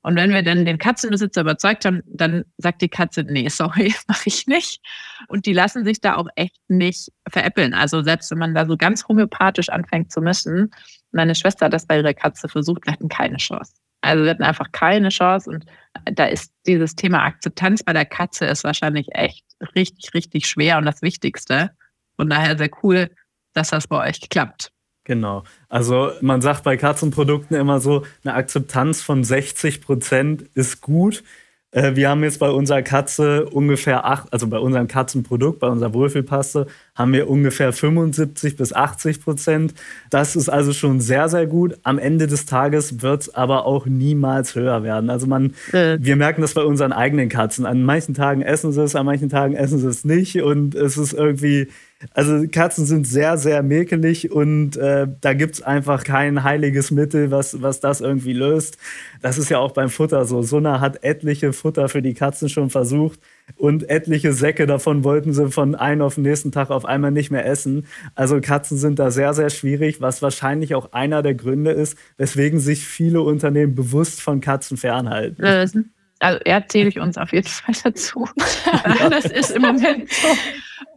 B: Und wenn wir dann den Katzenbesitzer überzeugt haben, dann sagt die Katze, nee, sorry, *laughs* mache ich nicht. Und die lassen sich da auch echt nicht veräppeln. Also selbst wenn man da so ganz homöopathisch anfängt zu mischen, meine Schwester hat das bei ihrer Katze versucht, wir hatten keine Chance. Also wir hatten einfach keine Chance und da ist dieses Thema Akzeptanz bei der Katze ist wahrscheinlich echt richtig, richtig schwer und das Wichtigste. Von daher sehr cool, dass das bei euch klappt.
C: Genau. Also man sagt bei Katzenprodukten immer so, eine Akzeptanz von 60 Prozent ist gut. Äh, wir haben jetzt bei unserer Katze ungefähr acht, also bei unserem Katzenprodukt, bei unserer Wohlfühlpaste, haben wir ungefähr 75 bis 80 Prozent. Das ist also schon sehr, sehr gut. Am Ende des Tages wird es aber auch niemals höher werden. Also man, äh. wir merken das bei unseren eigenen Katzen. An manchen Tagen essen sie es, an manchen Tagen essen sie es nicht und es ist irgendwie, also Katzen sind sehr, sehr mäkelig und äh, da gibt es einfach kein heiliges Mittel, was, was das irgendwie löst. Das ist ja auch beim Futter so. Suna hat etliche Futter für die Katzen schon versucht und etliche Säcke davon wollten sie von einem auf den nächsten Tag auf einmal nicht mehr essen. Also Katzen sind da sehr, sehr schwierig, was wahrscheinlich auch einer der Gründe ist, weswegen sich viele Unternehmen bewusst von Katzen fernhalten.
B: Also erzähle ich uns auf jeden Fall dazu. *laughs* das ist im Moment so.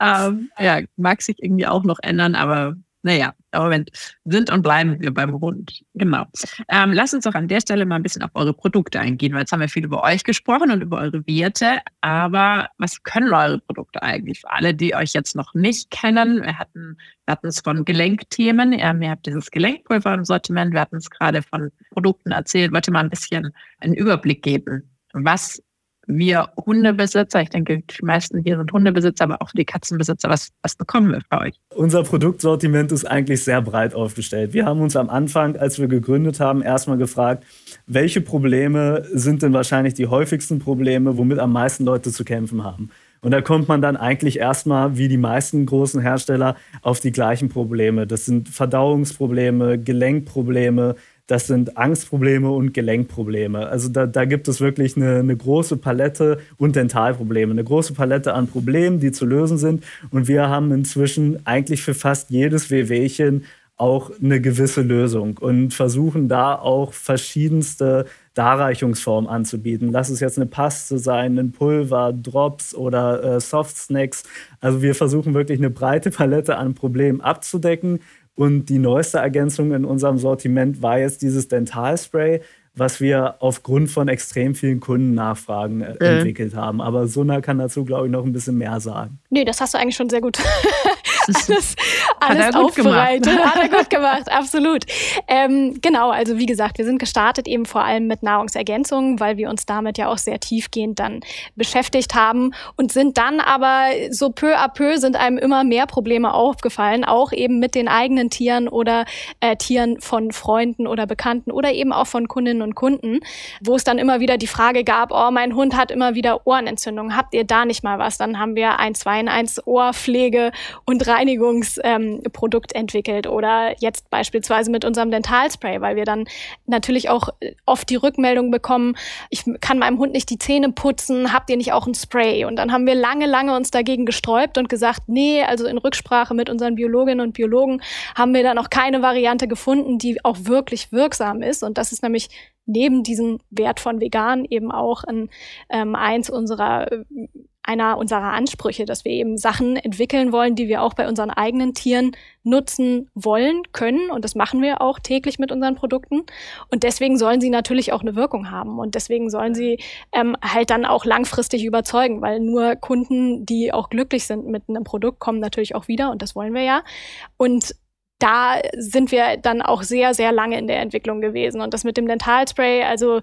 B: Ähm, ja, mag sich irgendwie auch noch ändern, aber naja, Moment, sind und bleiben wir beim Hund. Genau. Ähm, lass uns doch an der Stelle mal ein bisschen auf eure Produkte eingehen, weil jetzt haben wir viel über euch gesprochen und über eure Werte. Aber was können eure Produkte eigentlich? Für alle, die euch jetzt noch nicht kennen, wir hatten, wir hatten es von Gelenkthemen. Ähm, ihr habt dieses Gelenkpulver im Sortiment. Wir hatten es gerade von Produkten erzählt. Wollte mal ein bisschen einen Überblick geben. Was wir Hundebesitzer, ich denke, die meisten hier sind Hundebesitzer, aber auch die Katzenbesitzer, was, was bekommen wir bei euch?
C: Unser Produktsortiment ist eigentlich sehr breit aufgestellt. Wir haben uns am Anfang, als wir gegründet haben, erstmal gefragt, welche Probleme sind denn wahrscheinlich die häufigsten Probleme, womit am meisten Leute zu kämpfen haben? Und da kommt man dann eigentlich erstmal, wie die meisten großen Hersteller, auf die gleichen Probleme. Das sind Verdauungsprobleme, Gelenkprobleme, das sind Angstprobleme und Gelenkprobleme. Also da, da gibt es wirklich eine, eine, große Palette und Dentalprobleme, eine große Palette an Problemen, die zu lösen sind. Und wir haben inzwischen eigentlich für fast jedes Wehwehchen auch eine gewisse Lösung und versuchen da auch verschiedenste Darreichungsformen anzubieten. Lass es jetzt eine Paste sein, ein Pulver, Drops oder äh, Soft Snacks. Also wir versuchen wirklich eine breite Palette an Problemen abzudecken und die neueste Ergänzung in unserem Sortiment war jetzt dieses Dentalspray, was wir aufgrund von extrem vielen Kundennachfragen äh, mhm. entwickelt haben. Aber Suna kann dazu, glaube ich, noch ein bisschen mehr sagen.
A: Nee, das hast du eigentlich schon sehr gut alles, alles *laughs* Hat aufbereitet. Hat er gut *laughs* gemacht, absolut. Ähm, genau, also wie gesagt, wir sind gestartet eben vor allem mit Nahrungsergänzungen, weil wir uns damit ja auch sehr tiefgehend dann beschäftigt haben und sind dann aber so peu à peu sind einem immer mehr Probleme aufgefallen, auch eben mit den eigenen Tieren oder äh, Tieren von Freunden oder Bekannten oder eben auch von Kundinnen und Kunden, wo es dann immer wieder die Frage gab, oh, mein Hund hat immer wieder Ohrenentzündung, habt ihr da nicht mal was? Dann haben wir ein 2 in 1 Ohrpflege und Reinigungsprodukt ähm, entwickelt oder jetzt beispielsweise mit unserem Dentalspray, weil wir dann natürlich auch äh, oft die Rückmeldung bekommen, ich kann meinem Hund nicht die Zähne putzen, habt ihr nicht auch ein Spray? Und dann haben wir lange, lange uns dagegen gesträubt und gesagt, nee, also in Rücksprache mit unseren Biologinnen und Biologen haben wir da noch keine Variante gefunden, die auch wirklich wirksam ist. Und das ist nämlich neben diesem Wert von vegan eben auch ein, ähm, eins unserer äh, einer unserer Ansprüche, dass wir eben Sachen entwickeln wollen, die wir auch bei unseren eigenen Tieren nutzen wollen, können. Und das machen wir auch täglich mit unseren Produkten. Und deswegen sollen sie natürlich auch eine Wirkung haben. Und deswegen sollen sie ähm, halt dann auch langfristig überzeugen, weil nur Kunden, die auch glücklich sind mit einem Produkt, kommen natürlich auch wieder. Und das wollen wir ja. Und da sind wir dann auch sehr, sehr lange in der Entwicklung gewesen. Und das mit dem Dentalspray, also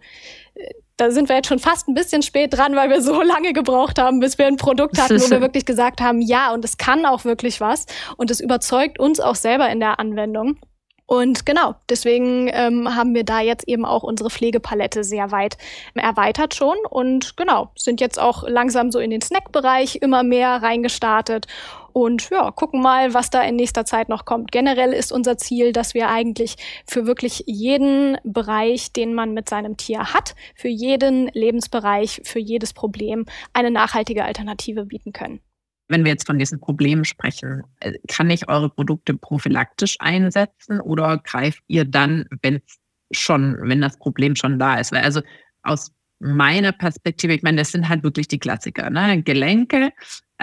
A: äh, da sind wir jetzt schon fast ein bisschen spät dran, weil wir so *laughs* lange gebraucht haben, bis wir ein Produkt hatten, wo wir *laughs* wirklich gesagt haben, ja, und es kann auch wirklich was. Und es überzeugt uns auch selber in der Anwendung. Und genau, deswegen ähm, haben wir da jetzt eben auch unsere Pflegepalette sehr weit erweitert schon und genau, sind jetzt auch langsam so in den Snackbereich immer mehr reingestartet und ja, gucken mal, was da in nächster Zeit noch kommt. Generell ist unser Ziel, dass wir eigentlich für wirklich jeden Bereich, den man mit seinem Tier hat, für jeden Lebensbereich, für jedes Problem eine nachhaltige Alternative bieten können.
B: Wenn wir jetzt von diesen Problemen sprechen, äh, kann ich eure Produkte prophylaktisch einsetzen oder greift ihr dann, wenn schon, wenn das Problem schon da ist? Also aus meiner Perspektive, ich meine, das sind halt wirklich die Klassiker, ne? Gelenke,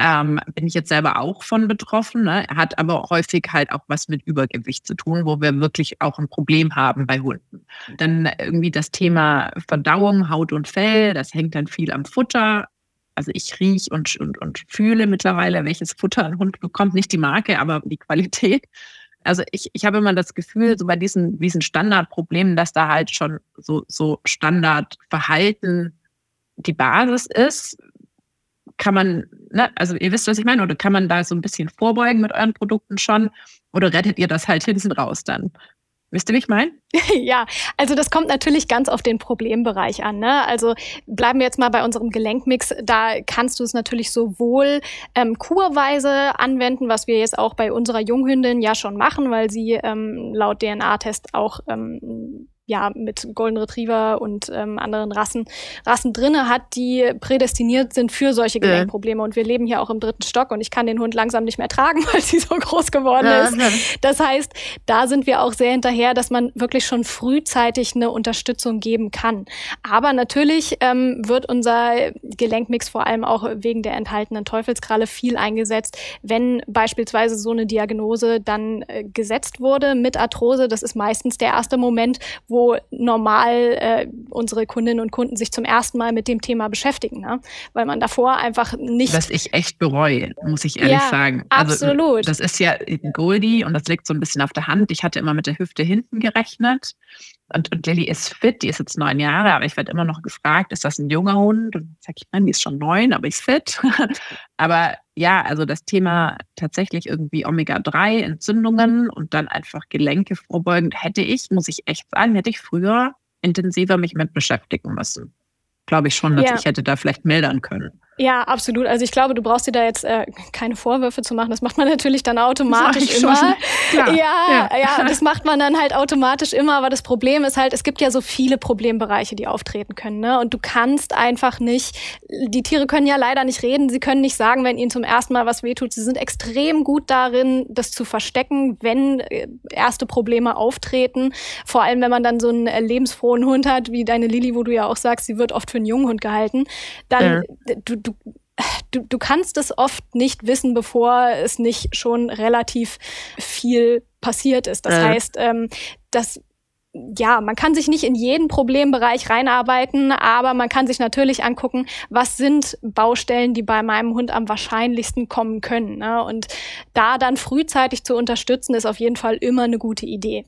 B: ähm, bin ich jetzt selber auch von betroffen, ne? hat aber häufig halt auch was mit Übergewicht zu tun, wo wir wirklich auch ein Problem haben bei Hunden. Dann irgendwie das Thema Verdauung, Haut und Fell, das hängt dann viel am Futter. Also ich rieche und, und, und fühle mittlerweile, welches Futter ein Hund bekommt. Nicht die Marke, aber die Qualität. Also ich, ich habe immer das Gefühl, so bei diesen, diesen Standardproblemen, dass da halt schon so, so Standardverhalten die Basis ist, kann man, ne, also ihr wisst, was ich meine, oder kann man da so ein bisschen vorbeugen mit euren Produkten schon? Oder rettet ihr das halt hinten raus dann? Wisst ihr, wie ich meine? *laughs*
A: ja, also das kommt natürlich ganz auf den Problembereich an. Ne? Also bleiben wir jetzt mal bei unserem Gelenkmix. Da kannst du es natürlich sowohl ähm, kurweise anwenden, was wir jetzt auch bei unserer Junghündin ja schon machen, weil sie ähm, laut DNA-Test auch ähm, ja mit Golden Retriever und ähm, anderen Rassen Rassen drinne hat, die prädestiniert sind für solche Gelenkprobleme. Und wir leben hier auch im dritten Stock und ich kann den Hund langsam nicht mehr tragen, *laughs* weil sie so groß geworden ist. Das heißt, da sind wir auch sehr hinterher, dass man wirklich schon frühzeitig eine Unterstützung geben kann. Aber natürlich ähm, wird unser Gelenkmix vor allem auch wegen der enthaltenen Teufelskralle viel eingesetzt, wenn beispielsweise so eine Diagnose dann äh, gesetzt wurde mit Arthrose. Das ist meistens der erste Moment, wo normal äh, unsere Kundinnen und Kunden sich zum ersten Mal mit dem Thema beschäftigen, ne? weil man davor einfach nicht.
B: Was ich echt bereue, muss ich ehrlich ja, sagen.
A: Also, absolut.
B: Das ist ja Goldie und das liegt so ein bisschen auf der Hand. Ich hatte immer mit der Hüfte hinten gerechnet. Und, und Lilly ist fit, die ist jetzt neun Jahre, aber ich werde immer noch gefragt, ist das ein junger Hund? Und sag ich, nein, die ist schon neun, aber ist fit. *laughs* aber ja, also das Thema tatsächlich irgendwie Omega-3-Entzündungen und dann einfach Gelenke vorbeugend hätte ich, muss ich echt sagen, hätte ich früher intensiver mich mit beschäftigen müssen. Glaube ich schon, dass ja. ich hätte da vielleicht mildern können.
A: Ja, absolut. Also ich glaube, du brauchst dir da jetzt äh, keine Vorwürfe zu machen. Das macht man natürlich dann automatisch immer. Ja, ja, ja, das macht man dann halt automatisch immer. Aber das Problem ist halt, es gibt ja so viele Problembereiche, die auftreten können. Ne? Und du kannst einfach nicht, die Tiere können ja leider nicht reden. Sie können nicht sagen, wenn ihnen zum ersten Mal was wehtut. Sie sind extrem gut darin, das zu verstecken, wenn äh, erste Probleme auftreten. Vor allem, wenn man dann so einen äh, lebensfrohen Hund hat, wie deine Lilly, wo du ja auch sagst, sie wird oft für einen jungen Hund gehalten. Dann, ja. du, du du, du kannst es oft nicht wissen, bevor es nicht schon relativ viel passiert ist. Das äh. heißt, ähm, dass ja, man kann sich nicht in jeden Problembereich reinarbeiten, aber man kann sich natürlich angucken, was sind Baustellen, die bei meinem Hund am wahrscheinlichsten kommen können. Ne? Und da dann frühzeitig zu unterstützen, ist auf jeden Fall immer eine gute Idee.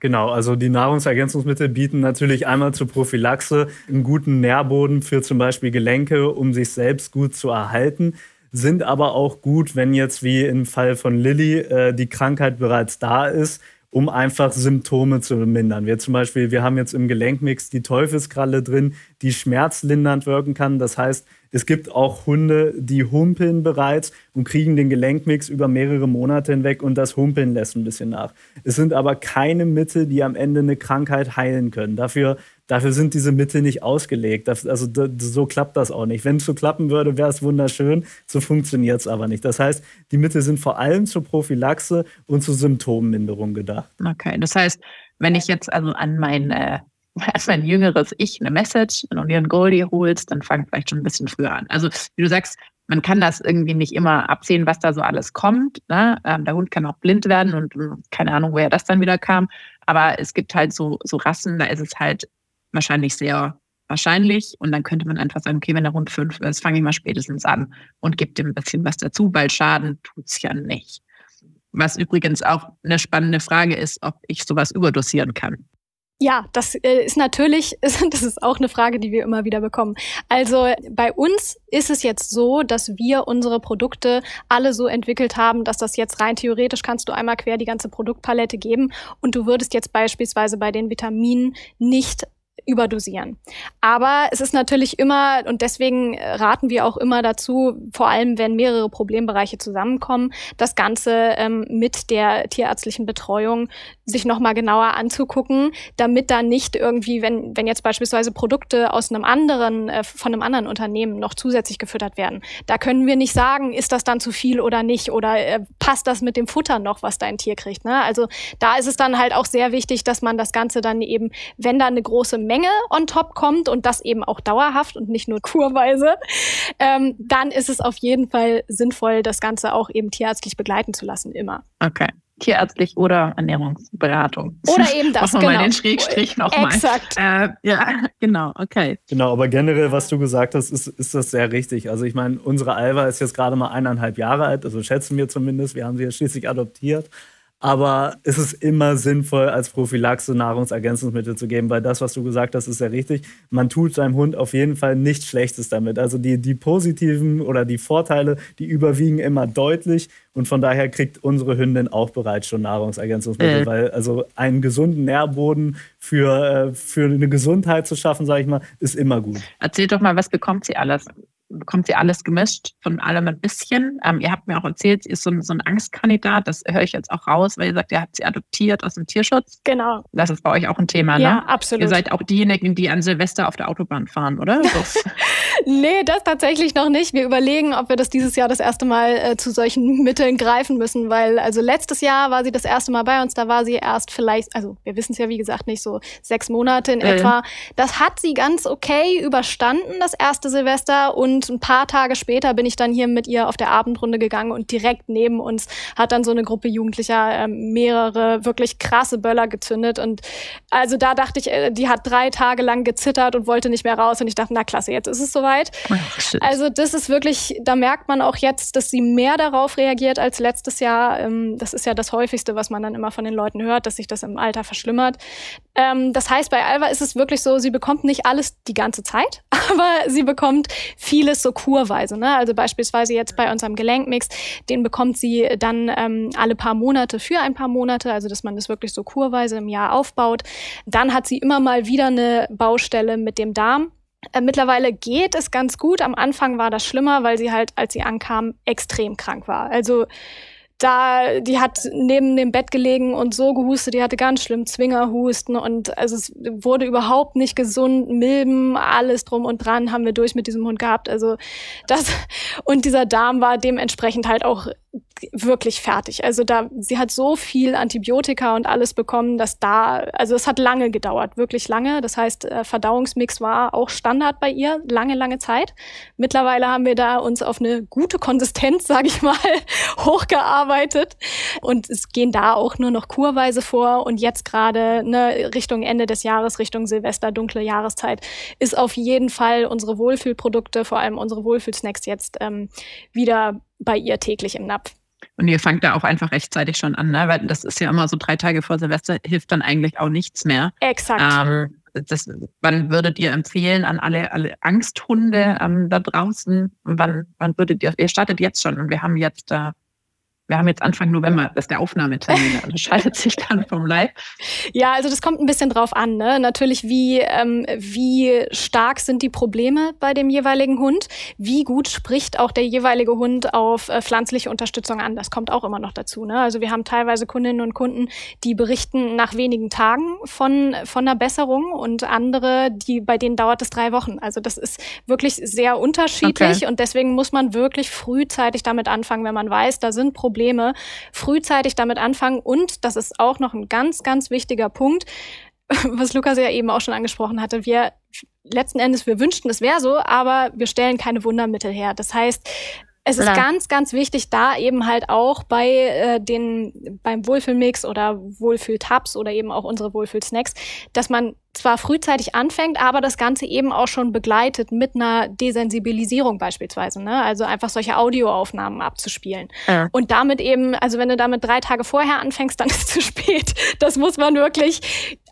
C: Genau, also die Nahrungsergänzungsmittel bieten natürlich einmal zur Prophylaxe einen guten Nährboden für zum Beispiel Gelenke, um sich selbst gut zu erhalten, sind aber auch gut, wenn jetzt wie im Fall von Lilly äh, die Krankheit bereits da ist, um einfach Symptome zu mindern. Wir zum Beispiel, wir haben jetzt im Gelenkmix die Teufelskralle drin, die schmerzlindernd wirken kann. Das heißt, es gibt auch Hunde, die humpeln bereits und kriegen den Gelenkmix über mehrere Monate hinweg und das Humpeln lässt ein bisschen nach. Es sind aber keine Mittel, die am Ende eine Krankheit heilen können. Dafür, dafür sind diese Mittel nicht ausgelegt. Das, also so klappt das auch nicht. Wenn es so klappen würde, wäre es wunderschön. So funktioniert es aber nicht. Das heißt, die Mittel sind vor allem zur Prophylaxe und zur Symptomminderung gedacht.
B: Okay, das heißt, wenn ich jetzt also an mein äh, *laughs* als mein jüngeres Ich eine Message und dir einen Goldie holst, dann fang vielleicht schon ein bisschen früher an. Also wie du sagst, man kann das irgendwie nicht immer absehen, was da so alles kommt. Ne? Ähm, der Hund kann auch blind werden und hm, keine Ahnung, woher das dann wieder kam. Aber es gibt halt so, so Rassen, da ist es halt wahrscheinlich sehr wahrscheinlich. Und dann könnte man einfach sagen, okay, wenn der Hund fünf ist, fange ich mal spätestens an und gebe dem ein bisschen was dazu, weil Schaden tut's ja nicht. Was übrigens auch eine spannende Frage ist, ob ich sowas überdosieren kann.
A: Ja, das äh, ist natürlich, *laughs* das ist auch eine Frage, die wir immer wieder bekommen. Also bei uns ist es jetzt so, dass wir unsere Produkte alle so entwickelt haben, dass das jetzt rein theoretisch kannst du einmal quer die ganze Produktpalette geben und du würdest jetzt beispielsweise bei den Vitaminen nicht überdosieren. Aber es ist natürlich immer, und deswegen raten wir auch immer dazu, vor allem wenn mehrere Problembereiche zusammenkommen, das Ganze ähm, mit der tierärztlichen Betreuung sich nochmal genauer anzugucken, damit da nicht irgendwie, wenn, wenn jetzt beispielsweise Produkte aus einem anderen, äh, von einem anderen Unternehmen noch zusätzlich gefüttert werden, da können wir nicht sagen, ist das dann zu viel oder nicht oder äh, passt das mit dem Futter noch, was dein Tier kriegt. Ne? Also da ist es dann halt auch sehr wichtig, dass man das Ganze dann eben, wenn da eine große Menge on top kommt und das eben auch dauerhaft und nicht nur *laughs* kurweise, ähm, dann ist es auf jeden Fall sinnvoll, das Ganze auch eben tierärztlich begleiten zu lassen, immer.
B: Okay tierärztlich oder Ernährungsberatung.
A: Oder eben *laughs* das,
B: Machen wir genau. mal den Schrägstrich nochmal.
A: Exakt.
B: Äh, ja, *laughs* genau, okay.
C: Genau, aber generell, was du gesagt hast, ist, ist das sehr richtig. Also ich meine, unsere Alva ist jetzt gerade mal eineinhalb Jahre alt, also schätzen wir zumindest. Wir haben sie ja schließlich adoptiert. Aber es ist immer sinnvoll, als Prophylaxe Nahrungsergänzungsmittel zu geben, weil das, was du gesagt hast, ist ja richtig. Man tut seinem Hund auf jeden Fall nichts Schlechtes damit. Also die, die positiven oder die Vorteile, die überwiegen immer deutlich. Und von daher kriegt unsere Hündin auch bereits schon Nahrungsergänzungsmittel, äh. weil also einen gesunden Nährboden für, äh, für eine Gesundheit zu schaffen, sage ich mal, ist immer gut.
B: Erzähl doch mal, was bekommt sie alles? Bekommt sie alles gemischt, von allem ein bisschen. Ähm, ihr habt mir auch erzählt, sie ist so ein, so ein Angstkandidat. Das höre ich jetzt auch raus, weil ihr sagt, ihr habt sie adoptiert aus dem Tierschutz.
A: Genau.
B: Das ist bei euch auch ein Thema,
A: ne?
B: Ja,
A: absolut.
B: Ihr seid auch diejenigen, die an Silvester auf der Autobahn fahren, oder? *laughs*
A: nee, das tatsächlich noch nicht. Wir überlegen, ob wir das dieses Jahr das erste Mal äh, zu solchen *laughs* Mitteln greifen müssen, weil also letztes Jahr war sie das erste Mal bei uns. Da war sie erst vielleicht, also wir wissen es ja wie gesagt nicht, so sechs Monate in äh. etwa. Das hat sie ganz okay überstanden, das erste Silvester und und ein paar Tage später bin ich dann hier mit ihr auf der Abendrunde gegangen und direkt neben uns hat dann so eine Gruppe Jugendlicher äh, mehrere wirklich krasse Böller gezündet. Und also da dachte ich, äh, die hat drei Tage lang gezittert und wollte nicht mehr raus. Und ich dachte, na klasse, jetzt ist es soweit. Oh, also das ist wirklich, da merkt man auch jetzt, dass sie mehr darauf reagiert als letztes Jahr. Ähm, das ist ja das häufigste, was man dann immer von den Leuten hört, dass sich das im Alter verschlimmert. Ähm, das heißt, bei Alva ist es wirklich so, sie bekommt nicht alles die ganze Zeit, *laughs* aber sie bekommt vieles so kurweise. Ne? Also beispielsweise jetzt bei unserem Gelenkmix, den bekommt sie dann ähm, alle paar Monate für ein paar Monate, also dass man das wirklich so kurweise im Jahr aufbaut. Dann hat sie immer mal wieder eine Baustelle mit dem Darm. Äh, mittlerweile geht es ganz gut. Am Anfang war das schlimmer, weil sie halt, als sie ankam, extrem krank war. Also da, die hat neben dem Bett gelegen und so gehustet, die hatte ganz schlimm Zwingerhusten und also es wurde überhaupt nicht gesund, Milben, alles drum und dran haben wir durch mit diesem Hund gehabt. Also das und dieser Darm war dementsprechend halt auch wirklich fertig. Also da, sie hat so viel Antibiotika und alles bekommen, dass da, also es hat lange gedauert, wirklich lange. Das heißt, äh, Verdauungsmix war auch Standard bei ihr, lange, lange Zeit. Mittlerweile haben wir da uns auf eine gute Konsistenz, *laughs* sage ich mal, *laughs* hochgearbeitet und es gehen da auch nur noch kurweise vor und jetzt gerade ne, Richtung Ende des Jahres, Richtung Silvester, dunkle Jahreszeit, ist auf jeden Fall unsere Wohlfühlprodukte, vor allem unsere Wohlfühlsnacks jetzt ähm, wieder bei ihr täglich im Napf.
B: Und ihr fangt da auch einfach rechtzeitig schon an, ne? weil das ist ja immer so drei Tage vor Silvester, hilft dann eigentlich auch nichts mehr.
A: Exakt.
B: Ähm, das, wann würdet ihr empfehlen an alle, alle Angsthunde ähm, da draußen? Wann, wann würdet ihr, ihr startet jetzt schon und wir haben jetzt da wir haben jetzt Anfang November, das ist der Aufnahmetermin, also *laughs* schaltet sich dann vom Live.
A: Ja, also das kommt ein bisschen drauf an. Ne? Natürlich, wie, ähm, wie stark sind die Probleme bei dem jeweiligen Hund? Wie gut spricht auch der jeweilige Hund auf äh, pflanzliche Unterstützung an? Das kommt auch immer noch dazu. Ne? Also wir haben teilweise Kundinnen und Kunden, die berichten nach wenigen Tagen von, von einer Besserung und andere, die, bei denen dauert es drei Wochen. Also das ist wirklich sehr unterschiedlich okay. und deswegen muss man wirklich frühzeitig damit anfangen, wenn man weiß, da sind Probleme Probleme, frühzeitig damit anfangen. Und das ist auch noch ein ganz, ganz wichtiger Punkt, was Lukas ja eben auch schon angesprochen hatte. Wir letzten Endes, wir wünschten, es wäre so, aber wir stellen keine Wundermittel her. Das heißt, es ist ganz, ganz wichtig, da eben halt auch bei äh, den beim Wohlfühlmix oder Wohlfühltabs oder eben auch unsere Wohlfühlsnacks, dass man zwar frühzeitig anfängt, aber das Ganze eben auch schon begleitet mit einer Desensibilisierung beispielsweise. Ne? Also einfach solche Audioaufnahmen abzuspielen. Ja. Und damit eben, also wenn du damit drei Tage vorher anfängst, dann *laughs* ist es zu spät. Das muss man wirklich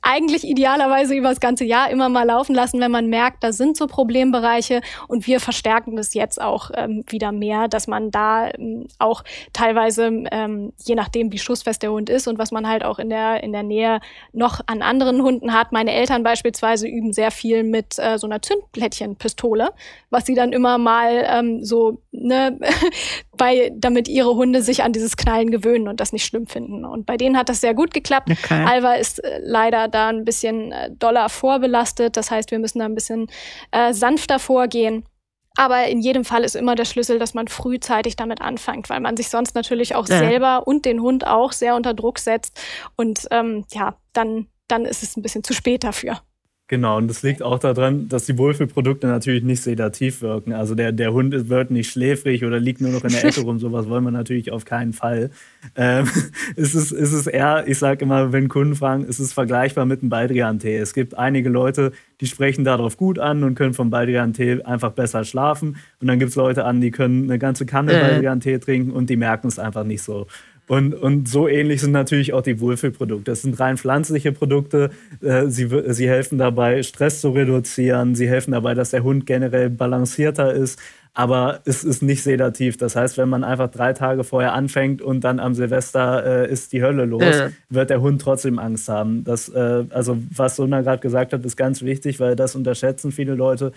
A: eigentlich idealerweise über das ganze Jahr immer mal laufen lassen, wenn man merkt, da sind so Problembereiche und wir verstärken das jetzt auch ähm, wieder mehr, dass man da ähm, auch teilweise, ähm, je nachdem wie schussfest der Hund ist und was man halt auch in der, in der Nähe noch an anderen Hunden hat. Meine Eltern beispielsweise üben sehr viel mit äh, so einer Zündplättchenpistole, was sie dann immer mal ähm, so, ne, *laughs* bei, damit ihre Hunde sich an dieses Knallen gewöhnen und das nicht schlimm finden. Und bei denen hat das sehr gut geklappt. Okay. Alva ist äh, leider da ein bisschen äh, doller vorbelastet. Das heißt, wir müssen da ein bisschen äh, sanfter vorgehen. Aber in jedem Fall ist immer der Schlüssel, dass man frühzeitig damit anfängt, weil man sich sonst natürlich auch ja. selber und den Hund auch sehr unter Druck setzt. Und ähm, ja, dann, dann ist es ein bisschen zu spät dafür.
C: Genau, und das liegt auch daran, dass die Wohlfühlprodukte natürlich nicht sedativ wirken. Also der, der Hund wird nicht schläfrig oder liegt nur noch in der *laughs* Ecke rum. Sowas wollen wir natürlich auf keinen Fall. Ähm, *laughs* ist, es, ist es eher, ich sage immer, wenn Kunden fragen, ist es vergleichbar mit einem Baldrian-Tee. Es gibt einige Leute, die sprechen darauf gut an und können vom Baldrian-Tee einfach besser schlafen. Und dann gibt es Leute an, die können eine ganze Kanne äh. Baldrian-Tee trinken und die merken es einfach nicht so. Und, und so ähnlich sind natürlich auch die Wohlfühlprodukte. Das sind rein pflanzliche Produkte. Äh, sie, sie helfen dabei, Stress zu reduzieren. Sie helfen dabei, dass der Hund generell balancierter ist. Aber es ist nicht sedativ. Das heißt, wenn man einfach drei Tage vorher anfängt und dann am Silvester äh, ist die Hölle los, äh. wird der Hund trotzdem Angst haben. Das, äh, also was Sona gerade gesagt hat, ist ganz wichtig, weil das unterschätzen viele Leute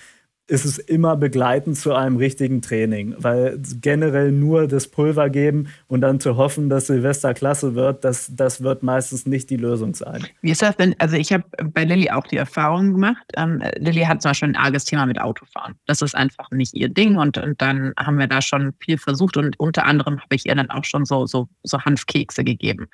C: ist es immer begleitend zu einem richtigen Training, weil generell nur das Pulver geben und dann zu hoffen, dass Silvester klasse wird, das, das wird meistens nicht die Lösung sein.
B: Wie ist das denn? Also ich habe bei Lilly auch die Erfahrung gemacht. Ähm, Lilly hat zum Beispiel ein arges Thema mit Autofahren. Das ist einfach nicht ihr Ding und, und dann haben wir da schon viel versucht und unter anderem habe ich ihr dann auch schon so, so, so Hanfkekse gegeben.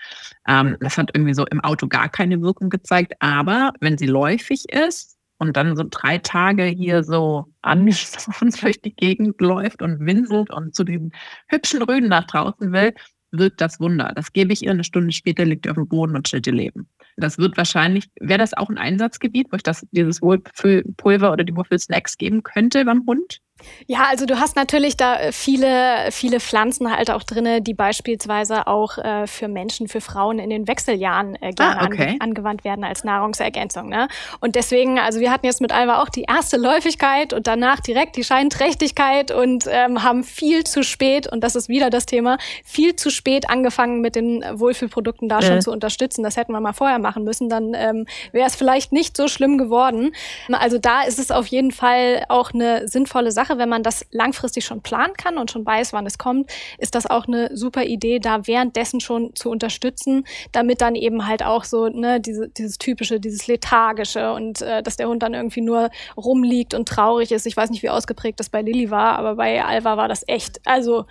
B: Ähm, das hat irgendwie so im Auto gar keine Wirkung gezeigt, aber wenn sie läufig ist, und dann so drei Tage hier so angestoßen *laughs* durch die Gegend läuft und winselt und zu den hübschen Rüden nach draußen will, wirkt das Wunder. Das gebe ich ihr eine Stunde später, liegt ihr auf dem Boden und chillt ihr Leben. Das wird wahrscheinlich, wäre das auch ein Einsatzgebiet, wo ich das, dieses Wohlfühlpulver oder die Wohlfühlsnacks geben könnte beim Hund?
A: Ja, also du hast natürlich da äh, viele, viele Pflanzen halt auch drinne, die beispielsweise auch äh, für Menschen, für Frauen in den Wechseljahren äh, gerne ah, okay. an, angewandt werden als Nahrungsergänzung. Ne? Und deswegen, also wir hatten jetzt mit Alva auch die erste Läufigkeit und danach direkt die Scheinträchtigkeit und ähm, haben viel zu spät, und das ist wieder das Thema, viel zu spät angefangen mit den Wohlfühlprodukten da äh. schon zu unterstützen. Das hätten wir mal vorher machen müssen, dann ähm, wäre es vielleicht nicht so schlimm geworden. Also da ist es auf jeden Fall auch eine sinnvolle Sache Sache, wenn man das langfristig schon planen kann und schon weiß, wann es kommt, ist das auch eine super Idee, da währenddessen schon zu unterstützen, damit dann eben halt auch so ne, diese, dieses typische, dieses lethargische und äh, dass der Hund dann irgendwie nur rumliegt und traurig ist. Ich weiß nicht, wie ausgeprägt das bei Lilly war, aber bei Alva war das echt. Also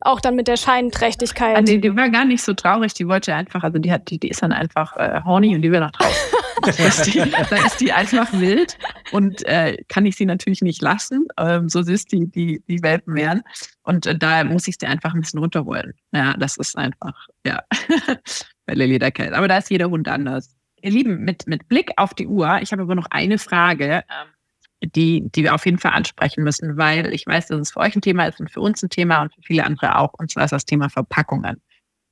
A: auch dann mit der Scheinträchtigkeit.
B: Also die, die, war gar nicht so traurig, die wollte einfach, also die hat, die, die ist dann einfach äh, horny und die will nach draußen. *laughs* ist die, *laughs* da ist die einfach wild und äh, kann ich sie natürlich nicht lassen, ähm, so süß die, die, die Welpen wären. Und äh, da muss ich sie einfach ein bisschen runterholen. Ja, das ist einfach, ja, *laughs* bei Lilly der Cat. Aber da ist jeder Hund anders. Ihr Lieben, mit, mit Blick auf die Uhr, ich habe aber noch eine Frage. Ähm, die, die wir auf jeden Fall ansprechen müssen, weil ich weiß, dass es für euch ein Thema ist und für uns ein Thema und für viele andere auch. Und zwar ist das Thema Verpackungen.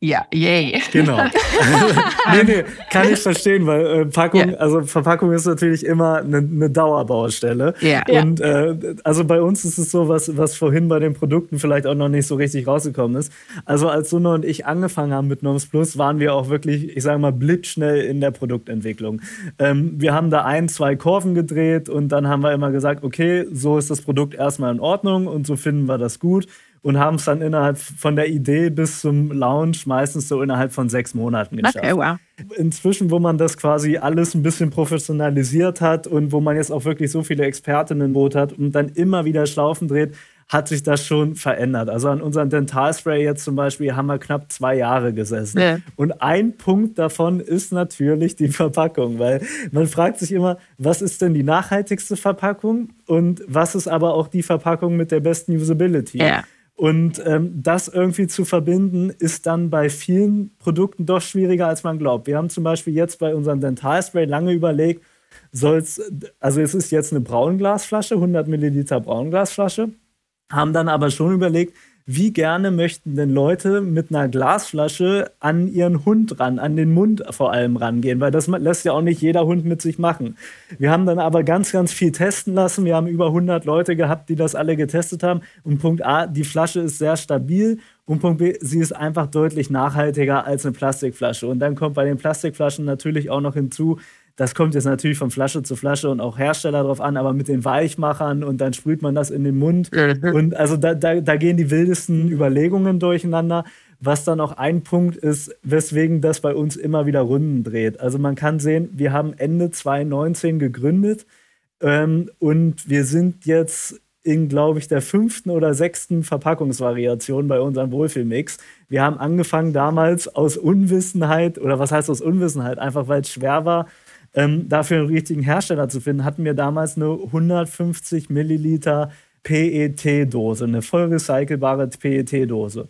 B: Ja, yay.
C: Genau. *laughs* nee, nee, kann ich verstehen, weil äh, Packung, yeah. also Verpackung ist natürlich immer eine, eine Dauerbaustelle.
B: Ja.
C: Und äh, also bei uns ist es so, was, was vorhin bei den Produkten vielleicht auch noch nicht so richtig rausgekommen ist. Also als Suna und ich angefangen haben mit Noms Plus, waren wir auch wirklich, ich sage mal, blitzschnell in der Produktentwicklung. Ähm, wir haben da ein, zwei Kurven gedreht und dann haben wir immer gesagt, okay, so ist das Produkt erstmal in Ordnung und so finden wir das gut und haben es dann innerhalb von der Idee bis zum Launch meistens so innerhalb von sechs Monaten geschafft. Okay, wow. Inzwischen, wo man das quasi alles ein bisschen professionalisiert hat und wo man jetzt auch wirklich so viele Expertinnen im Boot hat und dann immer wieder Schlaufen dreht, hat sich das schon verändert. Also an unserem Dentalspray jetzt zum Beispiel haben wir knapp zwei Jahre gesessen. Ja. Und ein Punkt davon ist natürlich die Verpackung, weil man fragt sich immer, was ist denn die nachhaltigste Verpackung und was ist aber auch die Verpackung mit der besten Usability? Ja. Und ähm, das irgendwie zu verbinden, ist dann bei vielen Produkten doch schwieriger, als man glaubt. Wir haben zum Beispiel jetzt bei unserem Dentalspray lange überlegt, soll's, also es ist jetzt eine Braunglasflasche, 100 Milliliter Braunglasflasche, haben dann aber schon überlegt, wie gerne möchten denn Leute mit einer Glasflasche an ihren Hund ran, an den Mund vor allem rangehen, weil das lässt ja auch nicht jeder Hund mit sich machen. Wir haben dann aber ganz, ganz viel testen lassen. Wir haben über 100 Leute gehabt, die das alle getestet haben. Und Punkt A, die Flasche ist sehr stabil. Und Punkt B, sie ist einfach deutlich nachhaltiger als eine Plastikflasche. Und dann kommt bei den Plastikflaschen natürlich auch noch hinzu, das kommt jetzt natürlich von Flasche zu Flasche und auch Hersteller drauf an, aber mit den Weichmachern und dann sprüht man das in den Mund. Und also da, da, da gehen die wildesten Überlegungen durcheinander. Was dann auch ein Punkt ist, weswegen das bei uns immer wieder Runden dreht. Also man kann sehen, wir haben Ende 2019 gegründet ähm, und wir sind jetzt in, glaube ich, der fünften oder sechsten Verpackungsvariation bei unserem Wohlfühlmix. Wir haben angefangen damals aus Unwissenheit, oder was heißt aus Unwissenheit? Einfach weil es schwer war, ähm, dafür einen richtigen Hersteller zu finden, hatten wir damals eine 150 Milliliter PET-Dose, eine voll recycelbare PET-Dose.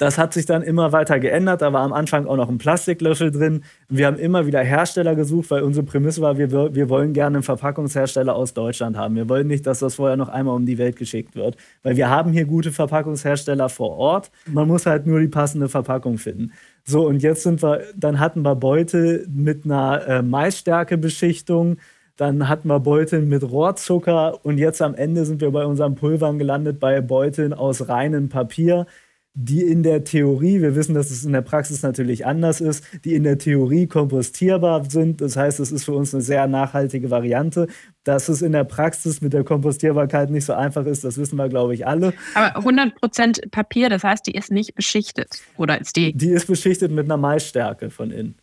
C: Das hat sich dann immer weiter geändert. Da war am Anfang auch noch ein Plastiklöffel drin. Wir haben immer wieder Hersteller gesucht, weil unsere Prämisse war, wir, wir wollen gerne einen Verpackungshersteller aus Deutschland haben. Wir wollen nicht, dass das vorher noch einmal um die Welt geschickt wird. Weil wir haben hier gute Verpackungshersteller vor Ort. Man muss halt nur die passende Verpackung finden. So, und jetzt sind wir, dann hatten wir Beute mit einer äh, Maisstärkebeschichtung, dann hatten wir Beuteln mit Rohrzucker und jetzt am Ende sind wir bei unseren Pulvern gelandet bei Beuteln aus reinem Papier die in der Theorie, wir wissen, dass es in der Praxis natürlich anders ist, die in der Theorie kompostierbar sind. Das heißt, es ist für uns eine sehr nachhaltige Variante. Dass es in der Praxis mit der Kompostierbarkeit nicht so einfach ist, das wissen wir, glaube ich, alle.
B: Aber 100% Papier, das heißt, die ist nicht beschichtet, oder ist die?
C: Die ist beschichtet mit einer Maisstärke von innen.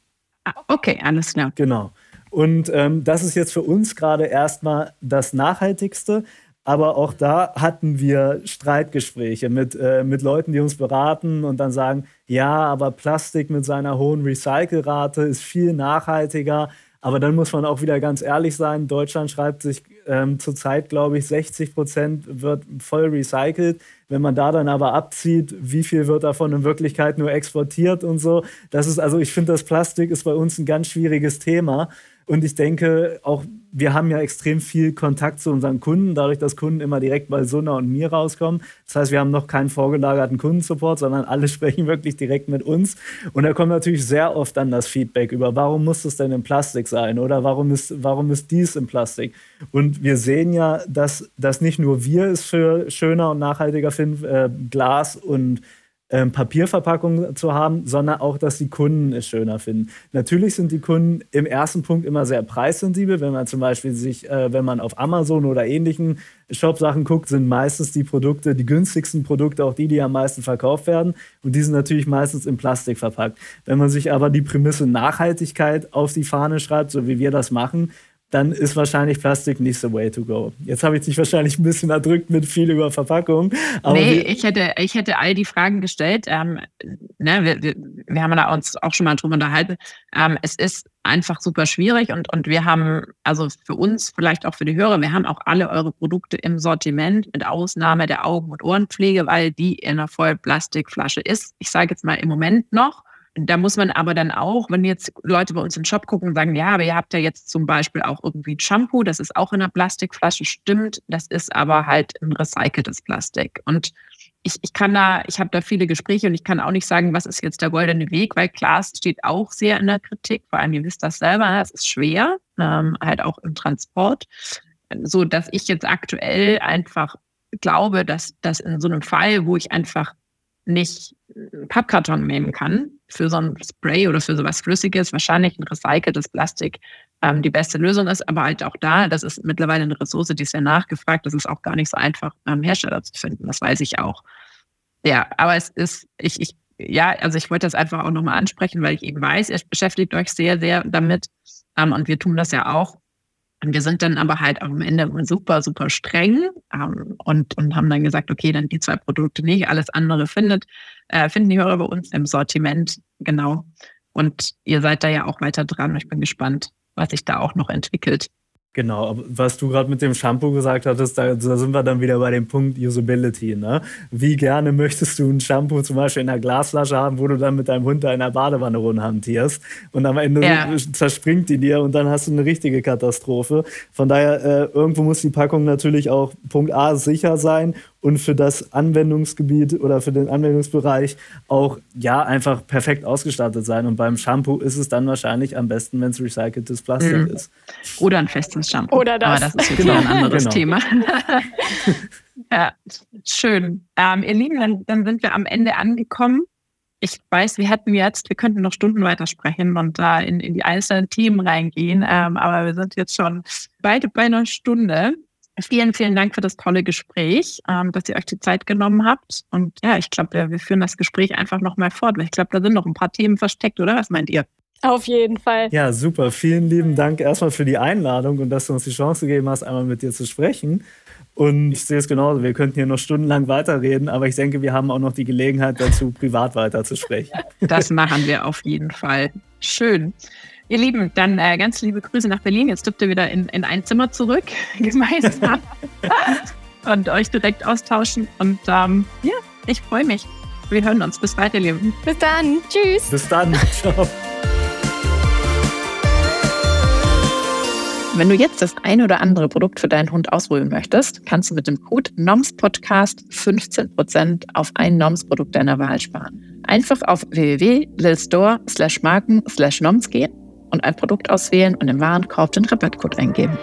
B: Ah, okay, alles klar.
C: Genau. Und ähm, das ist jetzt für uns gerade erstmal das Nachhaltigste. Aber auch da hatten wir Streitgespräche mit, äh, mit Leuten, die uns beraten und dann sagen, ja, aber Plastik mit seiner hohen Recycelrate ist viel nachhaltiger. Aber dann muss man auch wieder ganz ehrlich sein, Deutschland schreibt sich ähm, zurzeit, glaube ich, 60 Prozent wird voll recycelt. Wenn man da dann aber abzieht, wie viel wird davon in Wirklichkeit nur exportiert und so. Das ist also, ich finde, das Plastik ist bei uns ein ganz schwieriges Thema. Und ich denke, auch wir haben ja extrem viel Kontakt zu unseren Kunden, dadurch, dass Kunden immer direkt bei Sunna und mir rauskommen. Das heißt, wir haben noch keinen vorgelagerten Kundensupport, sondern alle *laughs* sprechen wirklich direkt mit uns. Und da kommt natürlich sehr oft dann das Feedback über, warum muss es denn in Plastik sein oder warum ist, warum ist dies in Plastik? Und wir sehen ja, dass, dass nicht nur wir es für schöner und nachhaltiger finden, äh, Glas und ähm, Papierverpackung zu haben, sondern auch, dass die Kunden es schöner finden. Natürlich sind die Kunden im ersten Punkt immer sehr preissensibel. Wenn man zum Beispiel sich, äh, wenn man auf Amazon oder ähnlichen Shop-Sachen guckt, sind meistens die Produkte, die günstigsten Produkte auch die, die am meisten verkauft werden. Und die sind natürlich meistens in Plastik verpackt. Wenn man sich aber die Prämisse Nachhaltigkeit auf die Fahne schreibt, so wie wir das machen, dann ist wahrscheinlich Plastik nicht the way to go. Jetzt habe ich dich wahrscheinlich ein bisschen erdrückt mit viel über Verpackung.
B: Aber nee, ich hätte, ich hätte all die Fragen gestellt. Ähm, ne, wir, wir, wir haben da uns auch schon mal drüber unterhalten. Ähm, es ist einfach super schwierig und, und wir haben, also für uns, vielleicht auch für die Hörer, wir haben auch alle eure Produkte im Sortiment mit Ausnahme der Augen- und Ohrenpflege, weil die in einer Vollplastikflasche ist. Ich sage jetzt mal im Moment noch. Da muss man aber dann auch, wenn jetzt Leute bei uns den Shop gucken und sagen, ja, aber ihr habt ja jetzt zum Beispiel auch irgendwie ein Shampoo, das ist auch in einer Plastikflasche, stimmt, das ist aber halt ein recyceltes Plastik. Und ich, ich kann da, ich habe da viele Gespräche und ich kann auch nicht sagen, was ist jetzt der goldene Weg, weil Glas steht auch sehr in der Kritik, vor allem ihr wisst das selber, es ist schwer, ähm, halt auch im Transport, so dass ich jetzt aktuell einfach glaube, dass, dass in so einem Fall, wo ich einfach nicht Pappkarton nehmen kann für so ein Spray oder für sowas Flüssiges, wahrscheinlich ein recyceltes Plastik ähm, die beste Lösung ist. Aber halt auch da, das ist mittlerweile eine Ressource, die ist ja nachgefragt. Das ist auch gar nicht so einfach, ähm, Hersteller zu finden. Das weiß ich auch. Ja, aber es ist, ich, ich, ja, also ich wollte das einfach auch nochmal ansprechen, weil ich eben weiß, ihr beschäftigt euch sehr, sehr damit. Ähm, und wir tun das ja auch. Und wir sind dann aber halt am Ende super, super streng ähm, und, und haben dann gesagt, okay, dann die zwei Produkte nicht, alles andere findet, äh, finden die Hörer bei uns im Sortiment, genau. Und ihr seid da ja auch weiter dran. Ich bin gespannt, was sich da auch noch entwickelt.
C: Genau, was du gerade mit dem Shampoo gesagt hattest, da, da, sind wir dann wieder bei dem Punkt Usability. Ne? Wie gerne möchtest du ein Shampoo zum Beispiel in einer Glasflasche haben, wo du dann mit deinem Hund da in der Badewanne rumhantierst und am Ende ja. zerspringt die dir und dann hast du eine richtige Katastrophe. Von daher, äh, irgendwo muss die Packung natürlich auch Punkt A sicher sein und für das Anwendungsgebiet oder für den Anwendungsbereich auch ja einfach perfekt ausgestattet sein. Und beim Shampoo ist es dann wahrscheinlich am besten, wenn es recyceltes Plastik mhm. ist.
B: Oder ein festes Shampoo.
A: Oder das.
B: Aber das ist jetzt genau. ein anderes genau. Thema. *laughs* ja, schön. Ähm, ihr Lieben, dann, dann sind wir am Ende angekommen ich weiß, wir hätten jetzt, wir könnten noch Stunden weiter sprechen und da in, in die einzelnen Themen reingehen, ähm, aber wir sind jetzt schon beide bei einer Stunde. Vielen, vielen Dank für das tolle Gespräch, ähm, dass ihr euch die Zeit genommen habt. Und ja, ich glaube, wir, wir führen das Gespräch einfach nochmal fort, weil ich glaube, da sind noch ein paar Themen versteckt, oder? Was meint ihr?
A: Auf jeden Fall.
C: Ja, super. Vielen lieben Dank erstmal für die Einladung und dass du uns die Chance gegeben hast, einmal mit dir zu sprechen. Und ich sehe es genauso. Wir könnten hier noch stundenlang weiterreden, aber ich denke, wir haben auch noch die Gelegenheit dazu, privat weiterzusprechen.
B: Das machen wir auf jeden Fall. Schön. Ihr Lieben, dann äh, ganz liebe Grüße nach Berlin. Jetzt dürft ihr wieder in, in ein Zimmer zurück, *laughs* gemeinsam. *laughs* und euch direkt austauschen. Und ähm, ja, ich freue mich. Wir hören uns. Bis bald, ihr Lieben.
A: Bis dann. Tschüss.
C: Bis dann. *laughs* Ciao.
B: Wenn du jetzt das ein oder andere Produkt für deinen Hund ausholen möchtest, kannst du mit dem Code NOMS-Podcast 15% auf ein NOMS-Produkt deiner Wahl sparen. Einfach auf www.lilstore slash marken slash NOMS gehen und ein Produkt auswählen und im Warenkorb den Rabattcode eingeben.